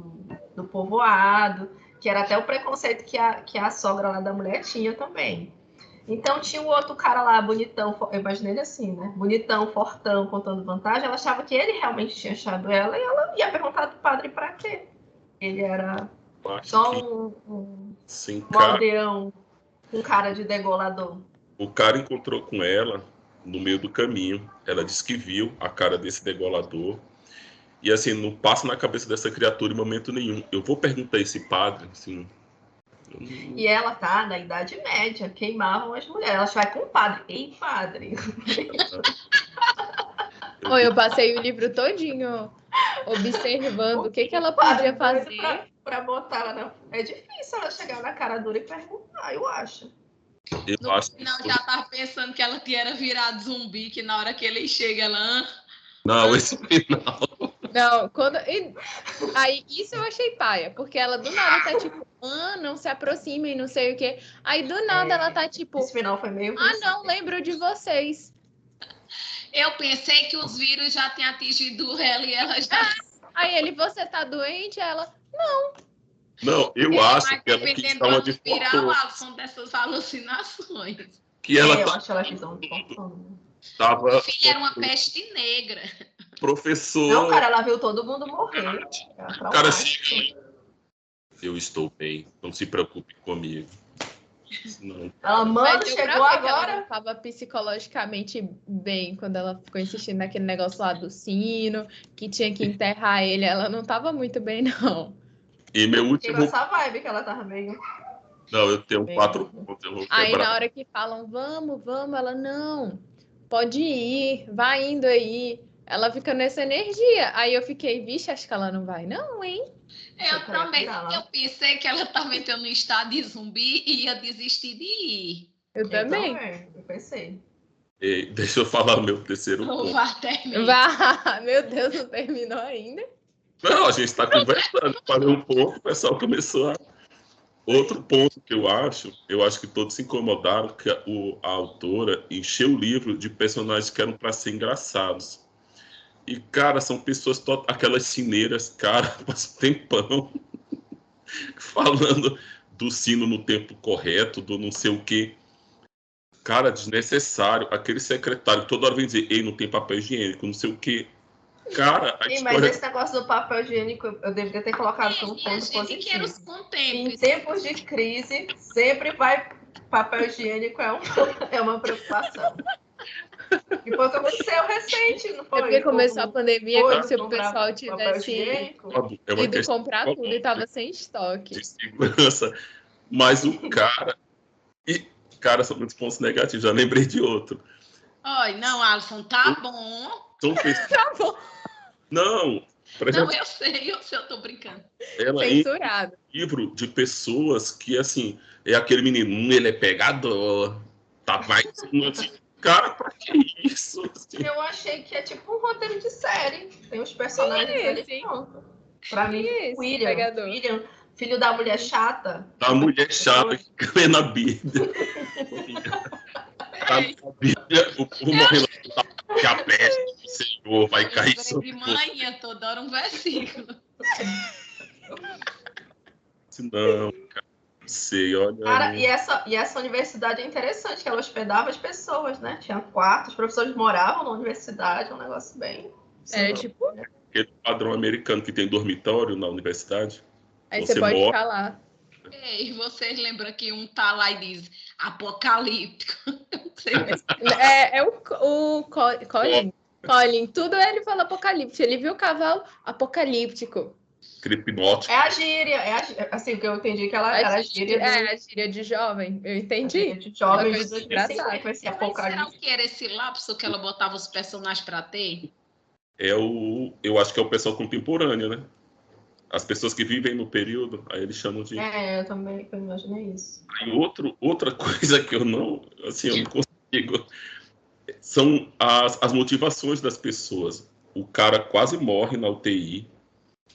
do povoado, que era até o preconceito que a, que a sogra lá da mulher tinha também. Então tinha o outro cara lá, bonitão, eu imaginei ele assim, né? Bonitão, fortão, contando vantagem. Ela achava que ele realmente tinha achado ela e ela ia perguntar do padre pra quê. Ele era só um, um, sim, um cara, aldeão com cara de degolador. o cara encontrou com ela no meio do caminho. Ela disse que viu a cara desse degolador. E assim, não passa na cabeça dessa criatura em momento nenhum. Eu vou perguntar a esse padre, assim. Não- E ela tá na Idade Média, queimavam as mulheres. Ela vai com o padre. Ei, padre. [laughs] Ou eu passei o livro todinho observando o que, que ela podia fazer. Pra, pra botar ela na... É difícil ela chegar na cara dura e perguntar, eu acho. Eu No acho que final foi- já tava pensando que ela tinha virado zumbi, que na hora que ele chega ela. "Ah, Não, esse final. Não, quando. e- Aí, isso eu achei paia, porque ela do nada tá tipo, [laughs] ah, não se aproximem, não sei o quê. Aí do nada É. ela tá tipo, Esse final foi meio. ah, não, lembro de vocês. Eu pensei que os vírus já tinham atingido ela e ela já. Aí ele, você tá doente? Ela, Não, eu Mas acho que ela quis dar uma de viral, Alisson, dessas alucinações. que ela É, eu acho que ela quis um pouco. estava Filha, era uma peste negra. Professor. Não, cara, ela viu todo mundo morrer. Cara chega. Eu estou bem, não se preocupe comigo. Não. Ela, mano, mas chegou ela agora. não tava psicologicamente bem quando ela ficou insistindo naquele negócio lá do sino, que tinha que enterrar ele. Ela não tava muito bem, não. E meu último. nessa vibe que ela tava meio. Não, eu tenho Bem. quatro. Eu Aí quebrar. na hora que falam, vamos, vamos, ela, não, pode ir, vai indo aí. Ela fica nessa energia. Aí eu fiquei, vixe, acho que ela não vai, não, hein? Eu quero também. Eu pensei que ela estava entrando no estado de zumbi e ia desistir de ir. Eu também. Eu pensei. E deixa eu falar o meu terceiro ponto. vai terminar. Vá, [laughs] meu Deus, não terminou ainda. Não, a gente está conversando. Falei um pouco, o pessoal começou a. Outro ponto que eu acho, eu acho que todos se incomodaram que a, o- a autora encheu o livro de personagens que eram para ser engraçados. E, cara, são pessoas, to- aquelas cineiras, cara, [laughs] passam um tempão [laughs] falando do sino no tempo correto, do não sei o quê. Cara, desnecessário. Aquele secretário toda hora vem dizer, ei, não tem papel higiênico, não sei o quê. Cara, a Sim, mas história esse negócio do papel higiênico eu deveria ter colocado como ponto positivo. Em tempos de crise, sempre vai papel higiênico é, um, [laughs] é uma preocupação. E foi o que aconteceu recente, não foi? É porque começou a pandemia, foi como se o pessoal tivesse é ido comprar tudo e tava sem estoque. de segurança. Mas o cara. E, cara, são muitos pontos negativos. Já lembrei de outro. Ai, não, Alisson, tá bom. São pessoas- [laughs] Tá bom, Não, Não, eu sei, eu sei, eu tô brincando. ela em censurado. livro de pessoas que, assim, é aquele menino, hum, ele é pegador, tá mais. [laughs] cara, pra que isso? Assim, Eu achei que é tipo um roteiro de série. Tem os personagens Sim, ali sim. pronto. Pra mim, Isso, William, pegador. William, filho da mulher chata. a mulher chata que crê na Bíblia. [laughs] Bíblia, o povo morrendo. Que a peste do Senhor vai cair Eu sobre manhã, toda hora um versículo. Não, cara. Olha. Cara, e essa, e essa universidade é interessante, que ela hospedava as pessoas, né? Tinha quartos, os professores moravam na universidade, um negócio bem. É tipo, aquele padrão americano que tem dormitório na universidade. aí Você você pode mora- falar. Ei, vocês lembram que um tá lá e diz apocalíptico? [laughs] É, é o, o Co- Colin. Colin, tudo ele fala apocalíptico. Ele viu o cavalo apocalíptico. Cripnótico. É a gíria, é a, assim, o que eu entendi que ela era a gíria do, É, a gíria de jovem. Eu entendi. de jovens Uma de coisa 2005, engraçada. que vai ser Mas será que era esse lapso que ela botava os personagens pra ter? É o. Eu acho que é o pessoal contemporâneo, né? As pessoas que vivem no período, aí eles chamam de. É, eu também eu imaginei isso. Aí outro, outra [laughs] coisa que eu não. Assim, eu não consigo. São as, as motivações das pessoas. O cara quase morre na UTI,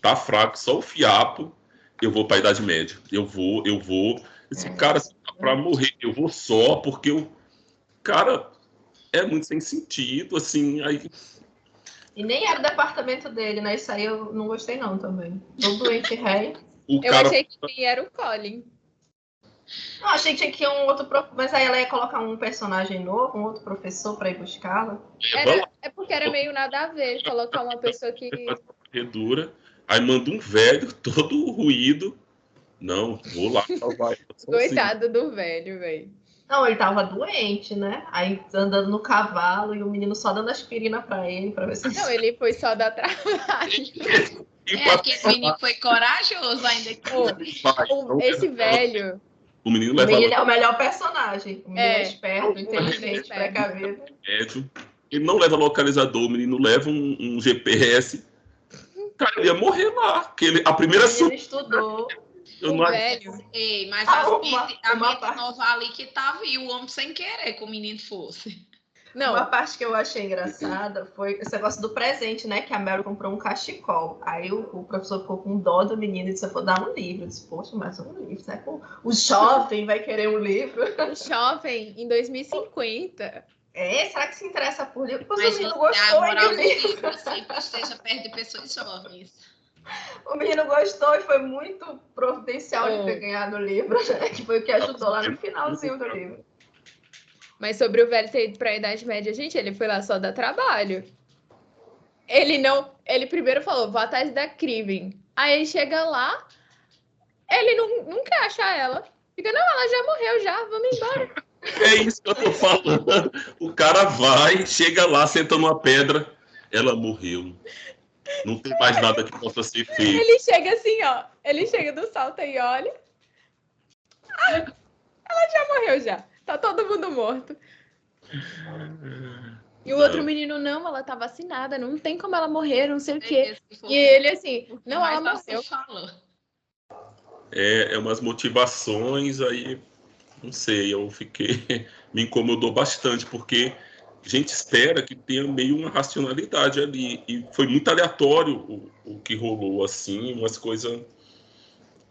tá fraco, só o fiapo. Eu vou para a Idade Média. Eu vou, eu vou. Esse É. cara, para morrer, eu vou só, porque o cara é muito sem sentido, assim. Aí E nem era o departamento dele, né? Isso aí eu não gostei não também. Todo doente rei. o Eu cara achei que quem era o Colin. Não, achei que tinha que ir um outro. Pro... Mas aí ela ia colocar um personagem novo, um outro professor para ir buscá-la. Era, é porque era meio nada a ver colocar uma pessoa que. varredura, aí manda um velho, [laughs] todo ruído. Não, vou lá [laughs] salvar sozinho. Coitado do velho, velho. Não, ele tava doente, né? Aí andando no cavalo e o menino só dando aspirina pra ele, pra ver se Não, ele foi só dar trabalho. E [laughs] É, aquele menino foi corajoso ainda. que- o- esse velho. O O menino leva menino ela é o melhor personagem. O menino é, É. esperto, O menino é inteligente, esperto. precavido. médio. Ele não leva localizador, o menino leva um, um GPS. Cara, ele ia morrer lá. Que ele, a primeira O menino surra. estudou. Eu O não velho. Ei, mas Ah, as a uma mente nova ali que tava e o homem sem querer que o menino fosse. Não. Uma parte que eu achei engraçada foi esse negócio do presente, né? Que a Mary comprou um cachecol. Aí o, o professor ficou com dó do menino e disse: Eu vou dar um livro. Eu disse: Poxa, mas um livro, né? O jovem vai querer um livro. O jovem, em 2050. É, será que se interessa por livro? Pois o menino gostou a moral do livro. Sempre esteja perto de pessoas jovens. O menino gostou e foi muito providencial é. de ter ganhado o livro, né? Que foi o que ajudou lá no finalzinho do livro. Mas sobre o velho ter ido para a Idade Média, gente, ele foi lá só dar trabalho. Ele não. Ele primeiro falou, vou atrás da Criven. Aí ele chega lá, ele não, não quer achar ela. Fica, não, ela já morreu, já, vamos embora. [laughs] É isso que eu tô falando. O cara vai, chega lá, senta numa pedra, ela morreu. Não tem mais nada que possa ser feito. Ele chega assim, ó. Ele chega do salto e olha. Ah, ela já morreu já. Tá todo mundo morto. E o outro menino, não, ela tá vacinada, não tem como ela morrer, não sei o quê. E ele assim, não, ela morreu. É, é umas motivações aí, não sei, eu fiquei, [laughs] me incomodou bastante, porque a gente espera que tenha meio uma racionalidade ali, e foi muito aleatório o, o que rolou, assim, umas coisas,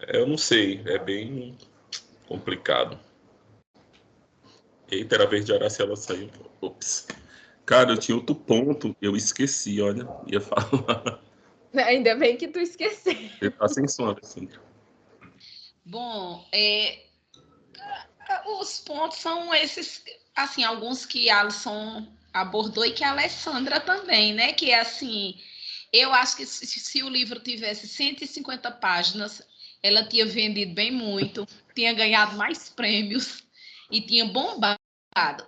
é, eu não sei, é bem complicado. Eita, era a vez de Aracela saiu. Ops. Cara, eu tinha outro ponto, eu esqueci, olha, ia [laughs] falar. Ainda bem que tu esqueceu. Ele tá sem som, assim. Bom, é, os pontos são esses, assim, alguns que Alisson abordou e que a Alessandra também, né? Que é assim, eu acho que se, se o livro tivesse 150 páginas, ela tinha vendido bem muito, tinha ganhado mais prêmios e tinha bombado.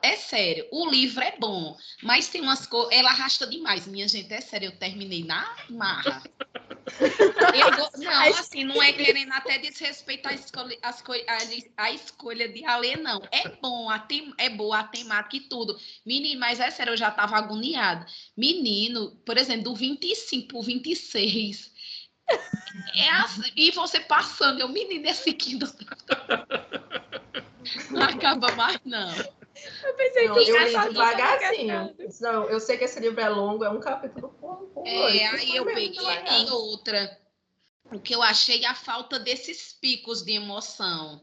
É sério, o livro é bom, mas tem umas coisas. Ela arrasta demais, minha gente. É sério, eu terminei na marra. [laughs] Eu, não, assim, não é querendo até desrespeitar a escolha, a, a escolha de Alê, não. É bom, a tem, é boa a temática e tudo. Menino, mas é sério, eu já tava agoniada. Menino, por exemplo, do 25 pro 26. É assim, e você passando, eu, menino, esse Kindle. [laughs] Não acaba mais, não. Eu pensei não, que eu li devagarzinho. Não, eu sei que esse livro é longo, é um capítulo por, por É, aí eu peguei em outra. O que eu achei a falta desses picos de emoção.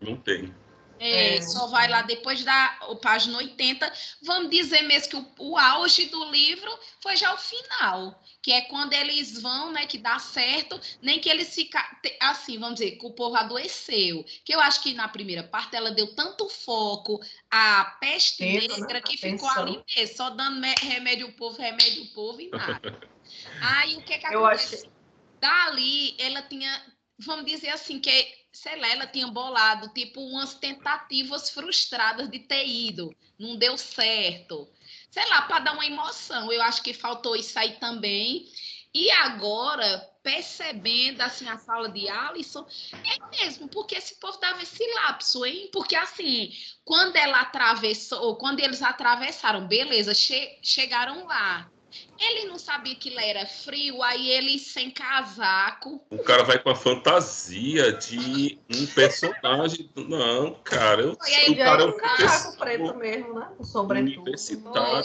Não tem. É, é, só vai lá depois da página 80. Vamos dizer mesmo que o, o, auge do livro foi já o final, que é quando eles vão, né, que dá certo, nem que eles ficam assim, vamos dizer, que o povo adoeceu. Que eu acho que na primeira parte ela deu tanto foco à peste Tempo, negra né? que ficou ali mesmo, só dando remédio ao povo, remédio ao povo e nada. [laughs] Aí o que que acontece? Acho... Dali ela tinha, vamos dizer assim, que sei lá, ela tinha bolado tipo umas tentativas frustradas de ter ido, não deu certo. Sei lá, para dar uma emoção. Eu acho que faltou isso aí também. E agora, percebendo assim a fala de Alisson, é mesmo, porque esse povo dava esse lapso, hein? Porque assim, quando ela atravessou, quando eles atravessaram, beleza, che chegaram lá. Ele não sabia que lá era frio, aí ele sem casaco. O cara vai com a fantasia de um personagem. Não, cara, eu aí o cara é um casaco preto mesmo, né? O sobretudo. Universitário.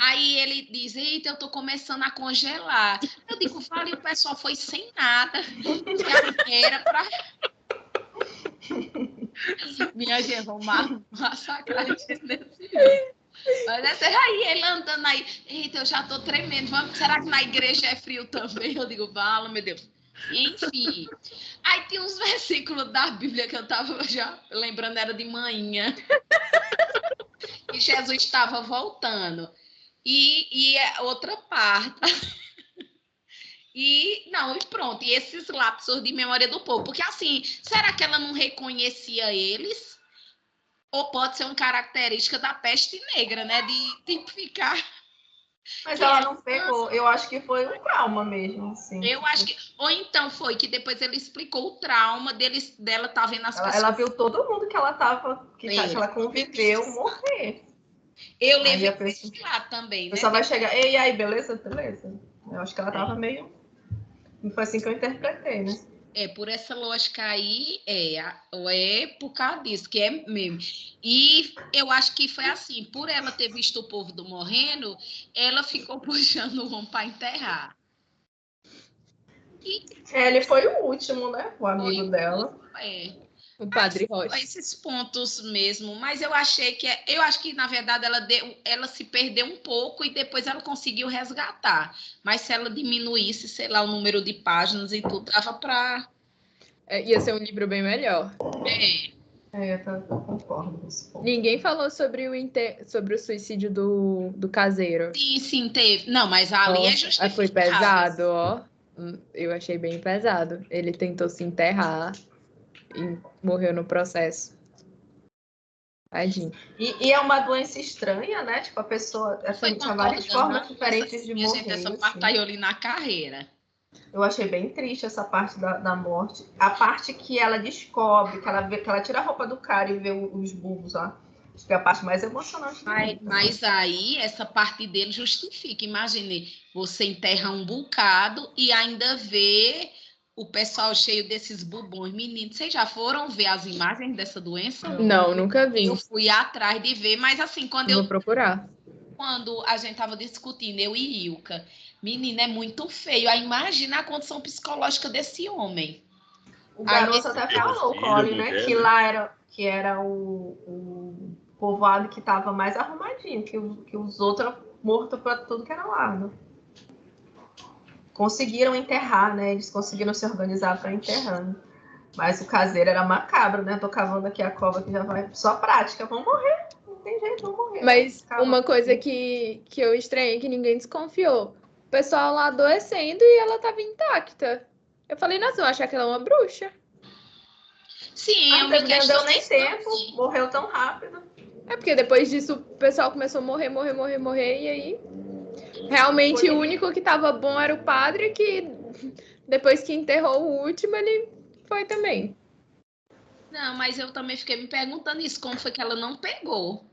Aí ele diz: Eita, eu tô começando a congelar. Eu digo, fale, o pessoal foi sem nada. Era pra. [laughs] Minha gente, vamos massacrar a gente desse jeito. Mas essa aí, ele andando aí. Eita, eu já tô tremendo. Vamos, será que na igreja é frio também? Eu digo, fala, meu Deus. Enfim. Aí tem uns versículos da Bíblia que eu tava já lembrando, era de manhã. e Jesus estava voltando. E, e é outra parte. E não, e pronto. E esses lapsos de memória do povo. Porque assim, será que ela não reconhecia eles? Ou pode ser uma característica da peste negra, né? De tipificar. Mas ela não pegou. Eu acho que foi um trauma mesmo, assim. Eu acho que. Ou então foi que depois ele explicou o trauma deles, dela estar tá vendo as ela, pessoas. Ela viu todo mundo que ela tava, que, é. que ela conviveu morrer. Eu levei pessoa... lá também. Né? Só vai chegar. Ei, e aí, beleza? Beleza. Eu acho que ela tava é. meio. Foi assim que eu interpretei, né? É, por essa lógica aí, é, é por causa disso, que é mesmo. E eu acho que foi assim, por ela ter visto o povo do morrendo, ela ficou [laughs] puxando o homem para enterrar. E... É, ele foi o último, né? O amigo foi, dela. É. O Padre Rocha. Esses pontos mesmo, mas eu achei que é, eu acho que na verdade ela deu, ela se perdeu um pouco e depois ela conseguiu resgatar. Mas se ela diminuísse, sei lá, o número de páginas e tudo, dava para é, ia ser um livro bem melhor. É. É, eu, concordo com isso. Ninguém falou sobre o, inter... sobre o suicídio do, do caseiro. Sim, sim, teve. Não, mas ali oh, é justificado. Foi pesado, ó. Hum, eu achei bem pesado. Ele tentou se enterrar e morreu no processo. Tadinho. E, e, é uma doença estranha, né? Tipo, a pessoa. Assim, tinha várias formas diferentes de morrer. Gente, essa parte assim. ali na carreira. Eu achei bem triste essa parte da, da, morte. A parte que ela descobre, que ela, vê, que ela tira a roupa do cara e vê os bulbos lá. Acho que é a parte mais emocionante. Mas, mas aí, essa parte dele justifica. Imagine, você enterra um bocado e ainda vê o pessoal cheio desses bubões. Meninos, vocês já foram ver as imagens dessa doença? Não, nunca vi. Eu fui atrás de ver, mas assim, quando eu. Vou procurar. Quando a gente tava discutindo, eu e Ilka, menina, é muito feio. Aí imagina a condição psicológica desse homem. O garoto até falou, Colin, né? Que lá era, que era o, o povoado que estava mais arrumadinho, que, que os outros mortos para tudo que era lado. Conseguiram enterrar, né? Eles conseguiram se organizar para enterrando. Mas o caseiro era macabro, né? Tô cavando aqui a cova que já vai. Só prática, vão morrer. Não tem jeito, vão morrer. Mas uma coisa que, que eu estranhei que ninguém desconfiou. O pessoal lá adoecendo e ela tava intacta. Eu falei, nossa, eu achar que ela é uma bruxa. Sim, ah, eu não deu nem tempo, morreu tão rápido. É porque depois disso o pessoal começou a morrer, morrer, morrer, morrer, e aí realmente o único que tava bom era o padre, que depois que enterrou o último, ele foi também. Não, mas eu também fiquei me perguntando isso, como foi que ela não pegou?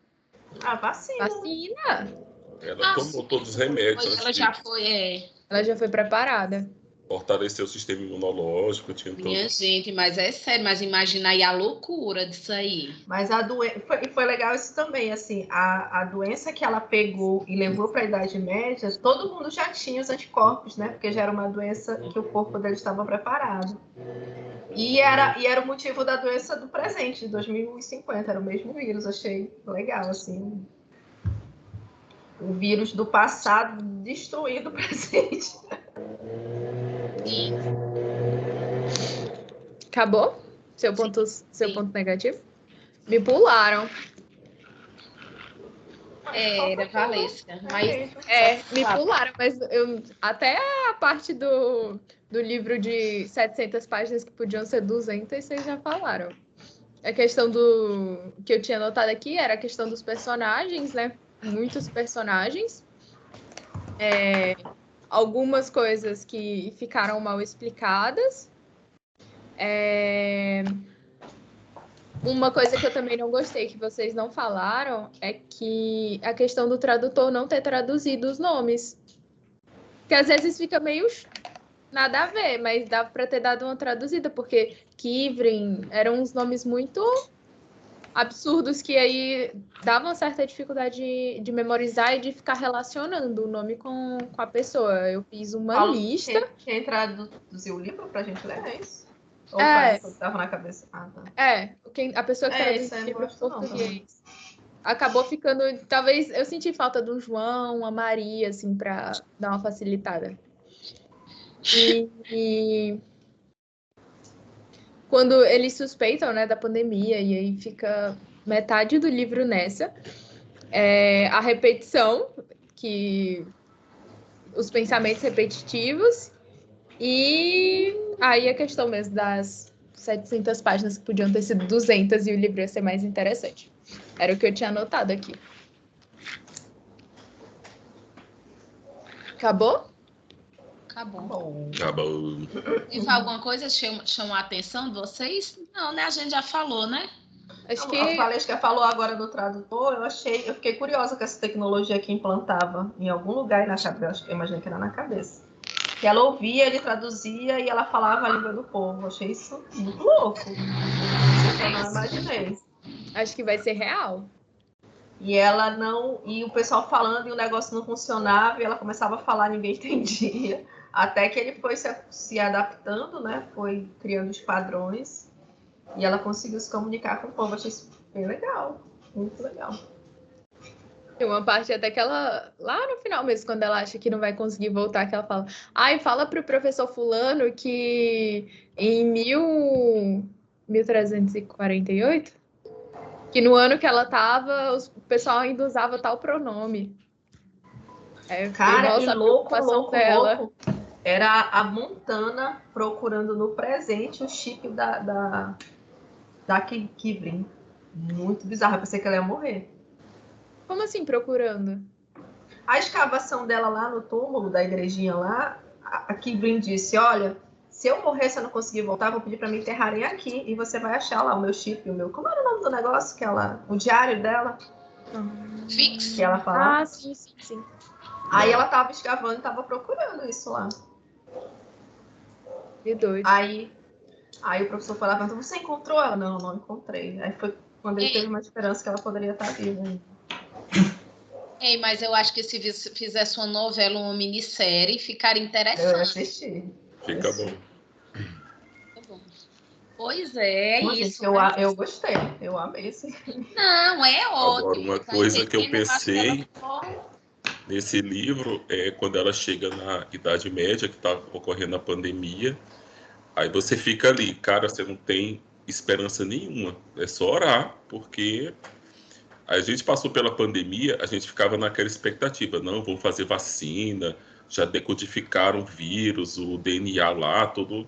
A vacina. Vacina. Ela ah, tomou todos os remédios. Ela já foi, é. Ela já foi preparada fortalecer o sistema imunológico. Tinha Minha gente, mas é sério, mas imagina aí a loucura disso aí. Mas a doença. Foi, foi legal isso também, assim, a, a doença que ela pegou e levou para a Idade Média, todo mundo já tinha os anticorpos, né? Porque já era uma doença que o corpo dele estava preparado. E era, e era o motivo da doença do presente, de 2050, era o mesmo vírus, achei legal, assim. O vírus do passado destruindo o [laughs] presente. Acabou? Seu ponto, Sim. seu ponto negativo? Me pularam. É, era Valesca. Mas, é, me pularam, mas eu, até a parte do, do livro de 700 páginas que podiam ser 200, vocês já falaram. A questão do que eu tinha notado aqui era a questão dos personagens, né? Muitos personagens. É, algumas coisas que ficaram mal explicadas. É... Uma coisa que eu também não gostei, que vocês não falaram, é que a questão do tradutor não ter traduzido os nomes. Que às vezes fica meio nada a ver, mas dava para ter dado uma traduzida, porque Kivrin eram uns nomes muito absurdos que aí davam certa dificuldade de, de, memorizar e de ficar relacionando o nome com, com a pessoa. Eu fiz uma Paulo, lista. Quem, quem traduziu o livro pra gente ler, é isso? Ou é. Tava na cabeça? Ah, tá. É, quem, a pessoa que é, traduziu o livro português. acabou ficando. Talvez eu senti falta do João, uma Maria, assim, para dar uma facilitada. E, e, quando eles suspeitam né, da pandemia, e aí fica metade do livro nessa. É, a repetição, que os pensamentos repetitivos, e aí a questão mesmo das 700 páginas que podiam ter sido 200 e o livro ia ser mais interessante. Era o que eu tinha anotado aqui. Acabou? Acabou. Acabou. E alguma coisa chamou, chamou a atenção de vocês? Não, né? A gente já falou, né? Acho que... A Valesca falou agora do tradutor, eu achei, eu fiquei curiosa com essa tecnologia que implantava em algum lugar na cabeça, acho que eu imaginei que era na cabeça. que ela ouvia, ele traduzia e ela falava a língua do povo. Achei isso muito louco. Eu não imaginei. Acho que vai ser real. E ela não. E o pessoal falando e o negócio não funcionava, e ela começava a falar, ninguém [laughs] entendia. Até que ele foi se, se adaptando, né? Foi criando os padrões. E ela conseguiu se comunicar com o povo. Achei isso bem legal. Muito legal. Tem uma parte até que ela, lá no final mesmo, quando ela acha que não vai conseguir voltar, que ela fala, ai, fala pro professor fulano que em mil... 1348, que no ano que ela tava, o pessoal ainda usava tal pronome. É, Cara, e louco, louco, dela. louco. Era a Montana procurando no presente o chip da, da, da Kivrin. Muito bizarro, eu pensei que ela ia morrer. Como assim, procurando? A escavação dela lá no túmulo da igrejinha lá, a Kivrin disse, olha, se eu morrer, se eu não conseguir voltar, vou pedir para me enterrarem aqui e você vai achar lá o meu chip, o meu. Como era o nome do negócio que ela. O diário dela? Fix. Que ela falava. Ah, sim, sim, sim. Aí ela tava escavando e tava procurando isso lá. Que doido. Aí, aí o professor foi lá e perguntou: Você encontrou ela? Não, não encontrei. Aí foi quando ele teve uma esperança que ela poderia estar viva. Ei, mas eu acho que se fizesse uma novela, uma minissérie, ficaria interessante. Eu assisti. Fica bom. Pois é, Nossa, isso. Eu, eu gostei, eu amei esse. Não, é ótimo. Agora, uma coisa que eu pensei nesse livro é quando ela chega na Idade Média, que está ocorrendo a pandemia, aí você fica ali, cara, você não tem esperança nenhuma, é só orar, porque a gente passou pela pandemia, a gente ficava naquela expectativa, não, vão fazer vacina, já decodificaram o vírus, o DNA lá, todo.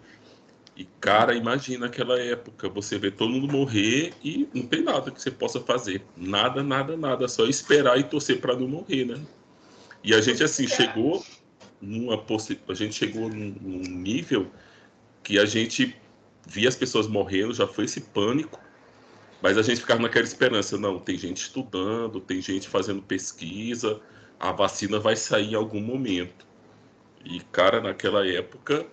E, cara, imagina aquela época, você vê todo mundo morrer e não tem nada que você possa fazer. Nada, nada, nada. Só esperar e torcer para não morrer, né? E a gente, assim, chegou numa possi... a gente chegou num, num nível que a gente via as pessoas morrendo, já foi esse pânico, mas a gente ficava naquela esperança, não, tem gente estudando, tem gente fazendo pesquisa, a vacina vai sair em algum momento. E, cara, naquela época,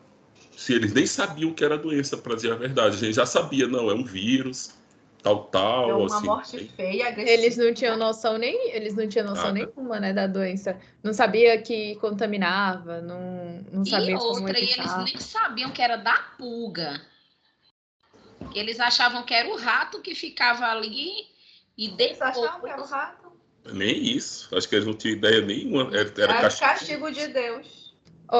se eles nem sabiam que era doença, para dizer a verdade, a gente já sabia, não, é um vírus, tal, tal. É uma assim, morte feia, Eles não tinham noção nem, eles não tinham noção nenhuma, né, da doença. Não sabia que contaminava, não, não sabia e outra, e eles nem sabiam que era da pulga. Eles achavam que era o rato que ficava ali e depois... Eles achavam que era o rato? Nem isso. Acho que eles não tinham ideia nenhuma. Era, era, era castigo. castigo de Deus.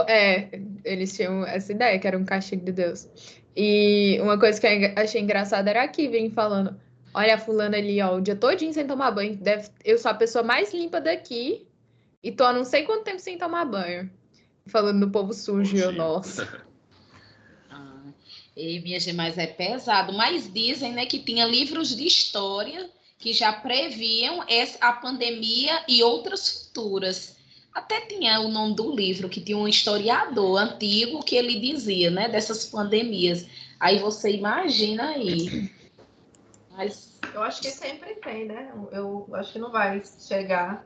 É, eles tinham essa ideia que era um castigo de Deus. E uma coisa que eu achei engraçada era aqui, vem falando: olha a fulana ali, ó, o dia todinho sem tomar banho. Deve... Eu sou a pessoa mais limpa daqui e tô há não sei quanto tempo sem tomar banho. Falando do povo sujo, eu, nossa. [laughs] ah, e, minha gente, mas é pesado. Mas dizem, né, que tinha livros de história que já previam essa, a pandemia e outras futuras. Até tinha o nome do livro, que tinha um historiador antigo que ele dizia, né, dessas pandemias. Aí você imagina aí. Mas... Eu acho que sempre tem, né? Eu acho que não vai chegar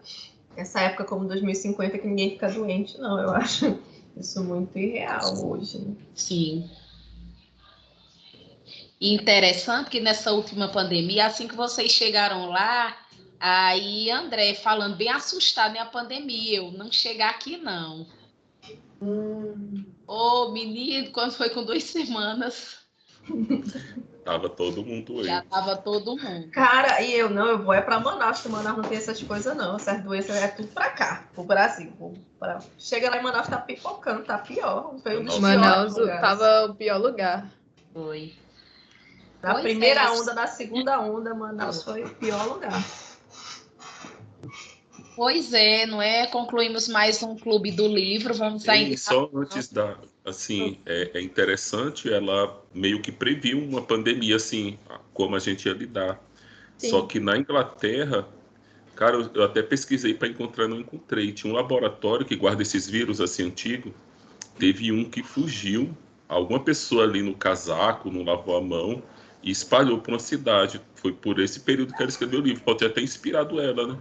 essa época como 2050 que ninguém fica doente, não. Eu acho isso muito irreal hoje. Né? Sim. interessante que nessa última pandemia, assim que vocês chegaram lá, Aí, André, falando bem assustado em a pandemia, eu não chegar aqui, não. Hum. Ô, menino, quando foi com duas semanas. Tava todo mundo aí. Já tava todo mundo. Cara, e eu não, eu vou é pra Manaus, que Manaus não tem essas coisas, não. Essas doenças é tudo pra cá, pro Brasil. Pra... Chega lá em Manaus, tá pipocando, tá pior. Foi um Manaus tava o pior lugar. Foi. Na pois primeira é. onda, na segunda onda, Manaus foi o pior lugar. Pois é, não é? Concluímos mais um clube do livro. Vamos sair. Só antes da, assim, é, é, interessante. Ela meio que previu uma pandemia, assim, como a gente ia lidar. Sim. Só que na Inglaterra, cara, eu, eu até pesquisei para encontrar, não encontrei. Tinha um laboratório que guarda esses vírus assim antigos. Teve um que fugiu. Alguma pessoa ali no casaco, não lavou a mão e espalhou para uma cidade. Foi por esse período que ela escreveu o livro. Pode ter até inspirado ela, né?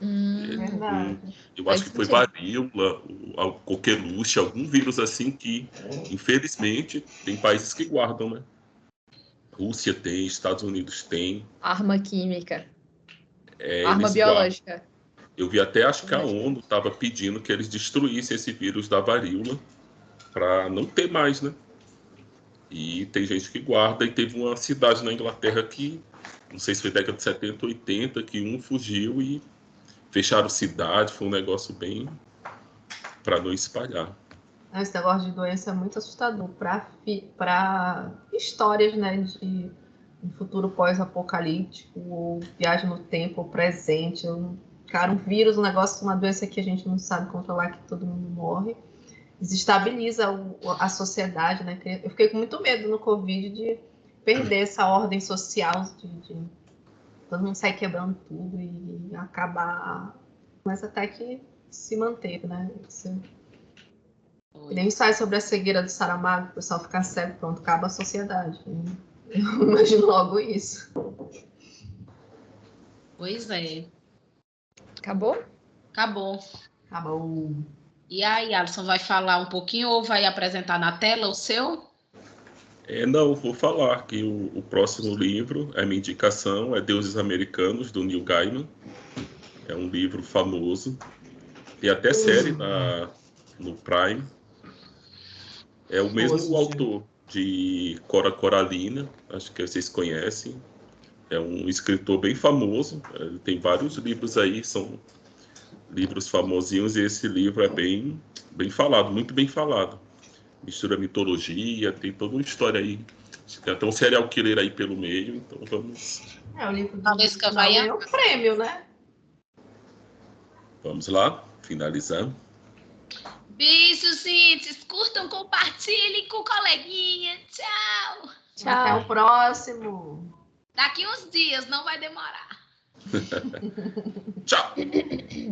Hum, eu acho que foi varíola, a coqueluche, algum vírus assim que, infelizmente, tem países que guardam, né? Rússia tem, Estados Unidos tem. Arma química. É, Arma biológica. Guardam. Eu vi até, acho que a ONU estava pedindo que eles destruíssem esse vírus da varíola para não ter mais, né? E tem gente que guarda, e teve uma cidade na Inglaterra que, não sei se foi década de 70, 80, que um fugiu e fecharam cidade, foi um negócio bem para não espalhar. Esse negócio de doença é muito assustador para histórias né, de um futuro pós-apocalíptico, ou viagem no tempo, ou presente. Cara, um vírus, um negócio, uma doença que a gente não sabe controlar, que todo mundo morre desestabiliza o, a sociedade, né? Eu fiquei com muito medo no Covid de perder essa ordem social, de, de todo mundo sair quebrando tudo e acabar, mas até que se manteve, né? Isso... Nem sai sobre a cegueira do Saramago, o pessoal ficar cego, pronto, acaba a sociedade. [laughs] Eu imagino logo isso. Pois é. Acabou? Acabou. Acabou. E aí, Alisson, vai falar um pouquinho ou vai apresentar na tela o seu? É, não, vou falar que o, o, próximo livro, a minha indicação, é Deuses Americanos, do Neil Gaiman. É um livro famoso. Tem até série na, no Prime. É o mesmo Nossa, autor de Cora Coralina, acho que vocês conhecem. É um escritor bem famoso. Ele tem vários livros aí, são livros famosinhos e esse livro é bem, bem falado, muito bem falado. Mistura mitologia, tem toda uma história aí. Tem até um serial killer aí pelo meio, então vamos. É, o livro do vai é o prêmio, né? Vamos lá, finalizando. Beijo, gente. Curtam, compartilhem com o coleguinha. Tchau. Tchau. Até o próximo. Daqui uns dias, não vai demorar. [laughs] Tchau. [laughs]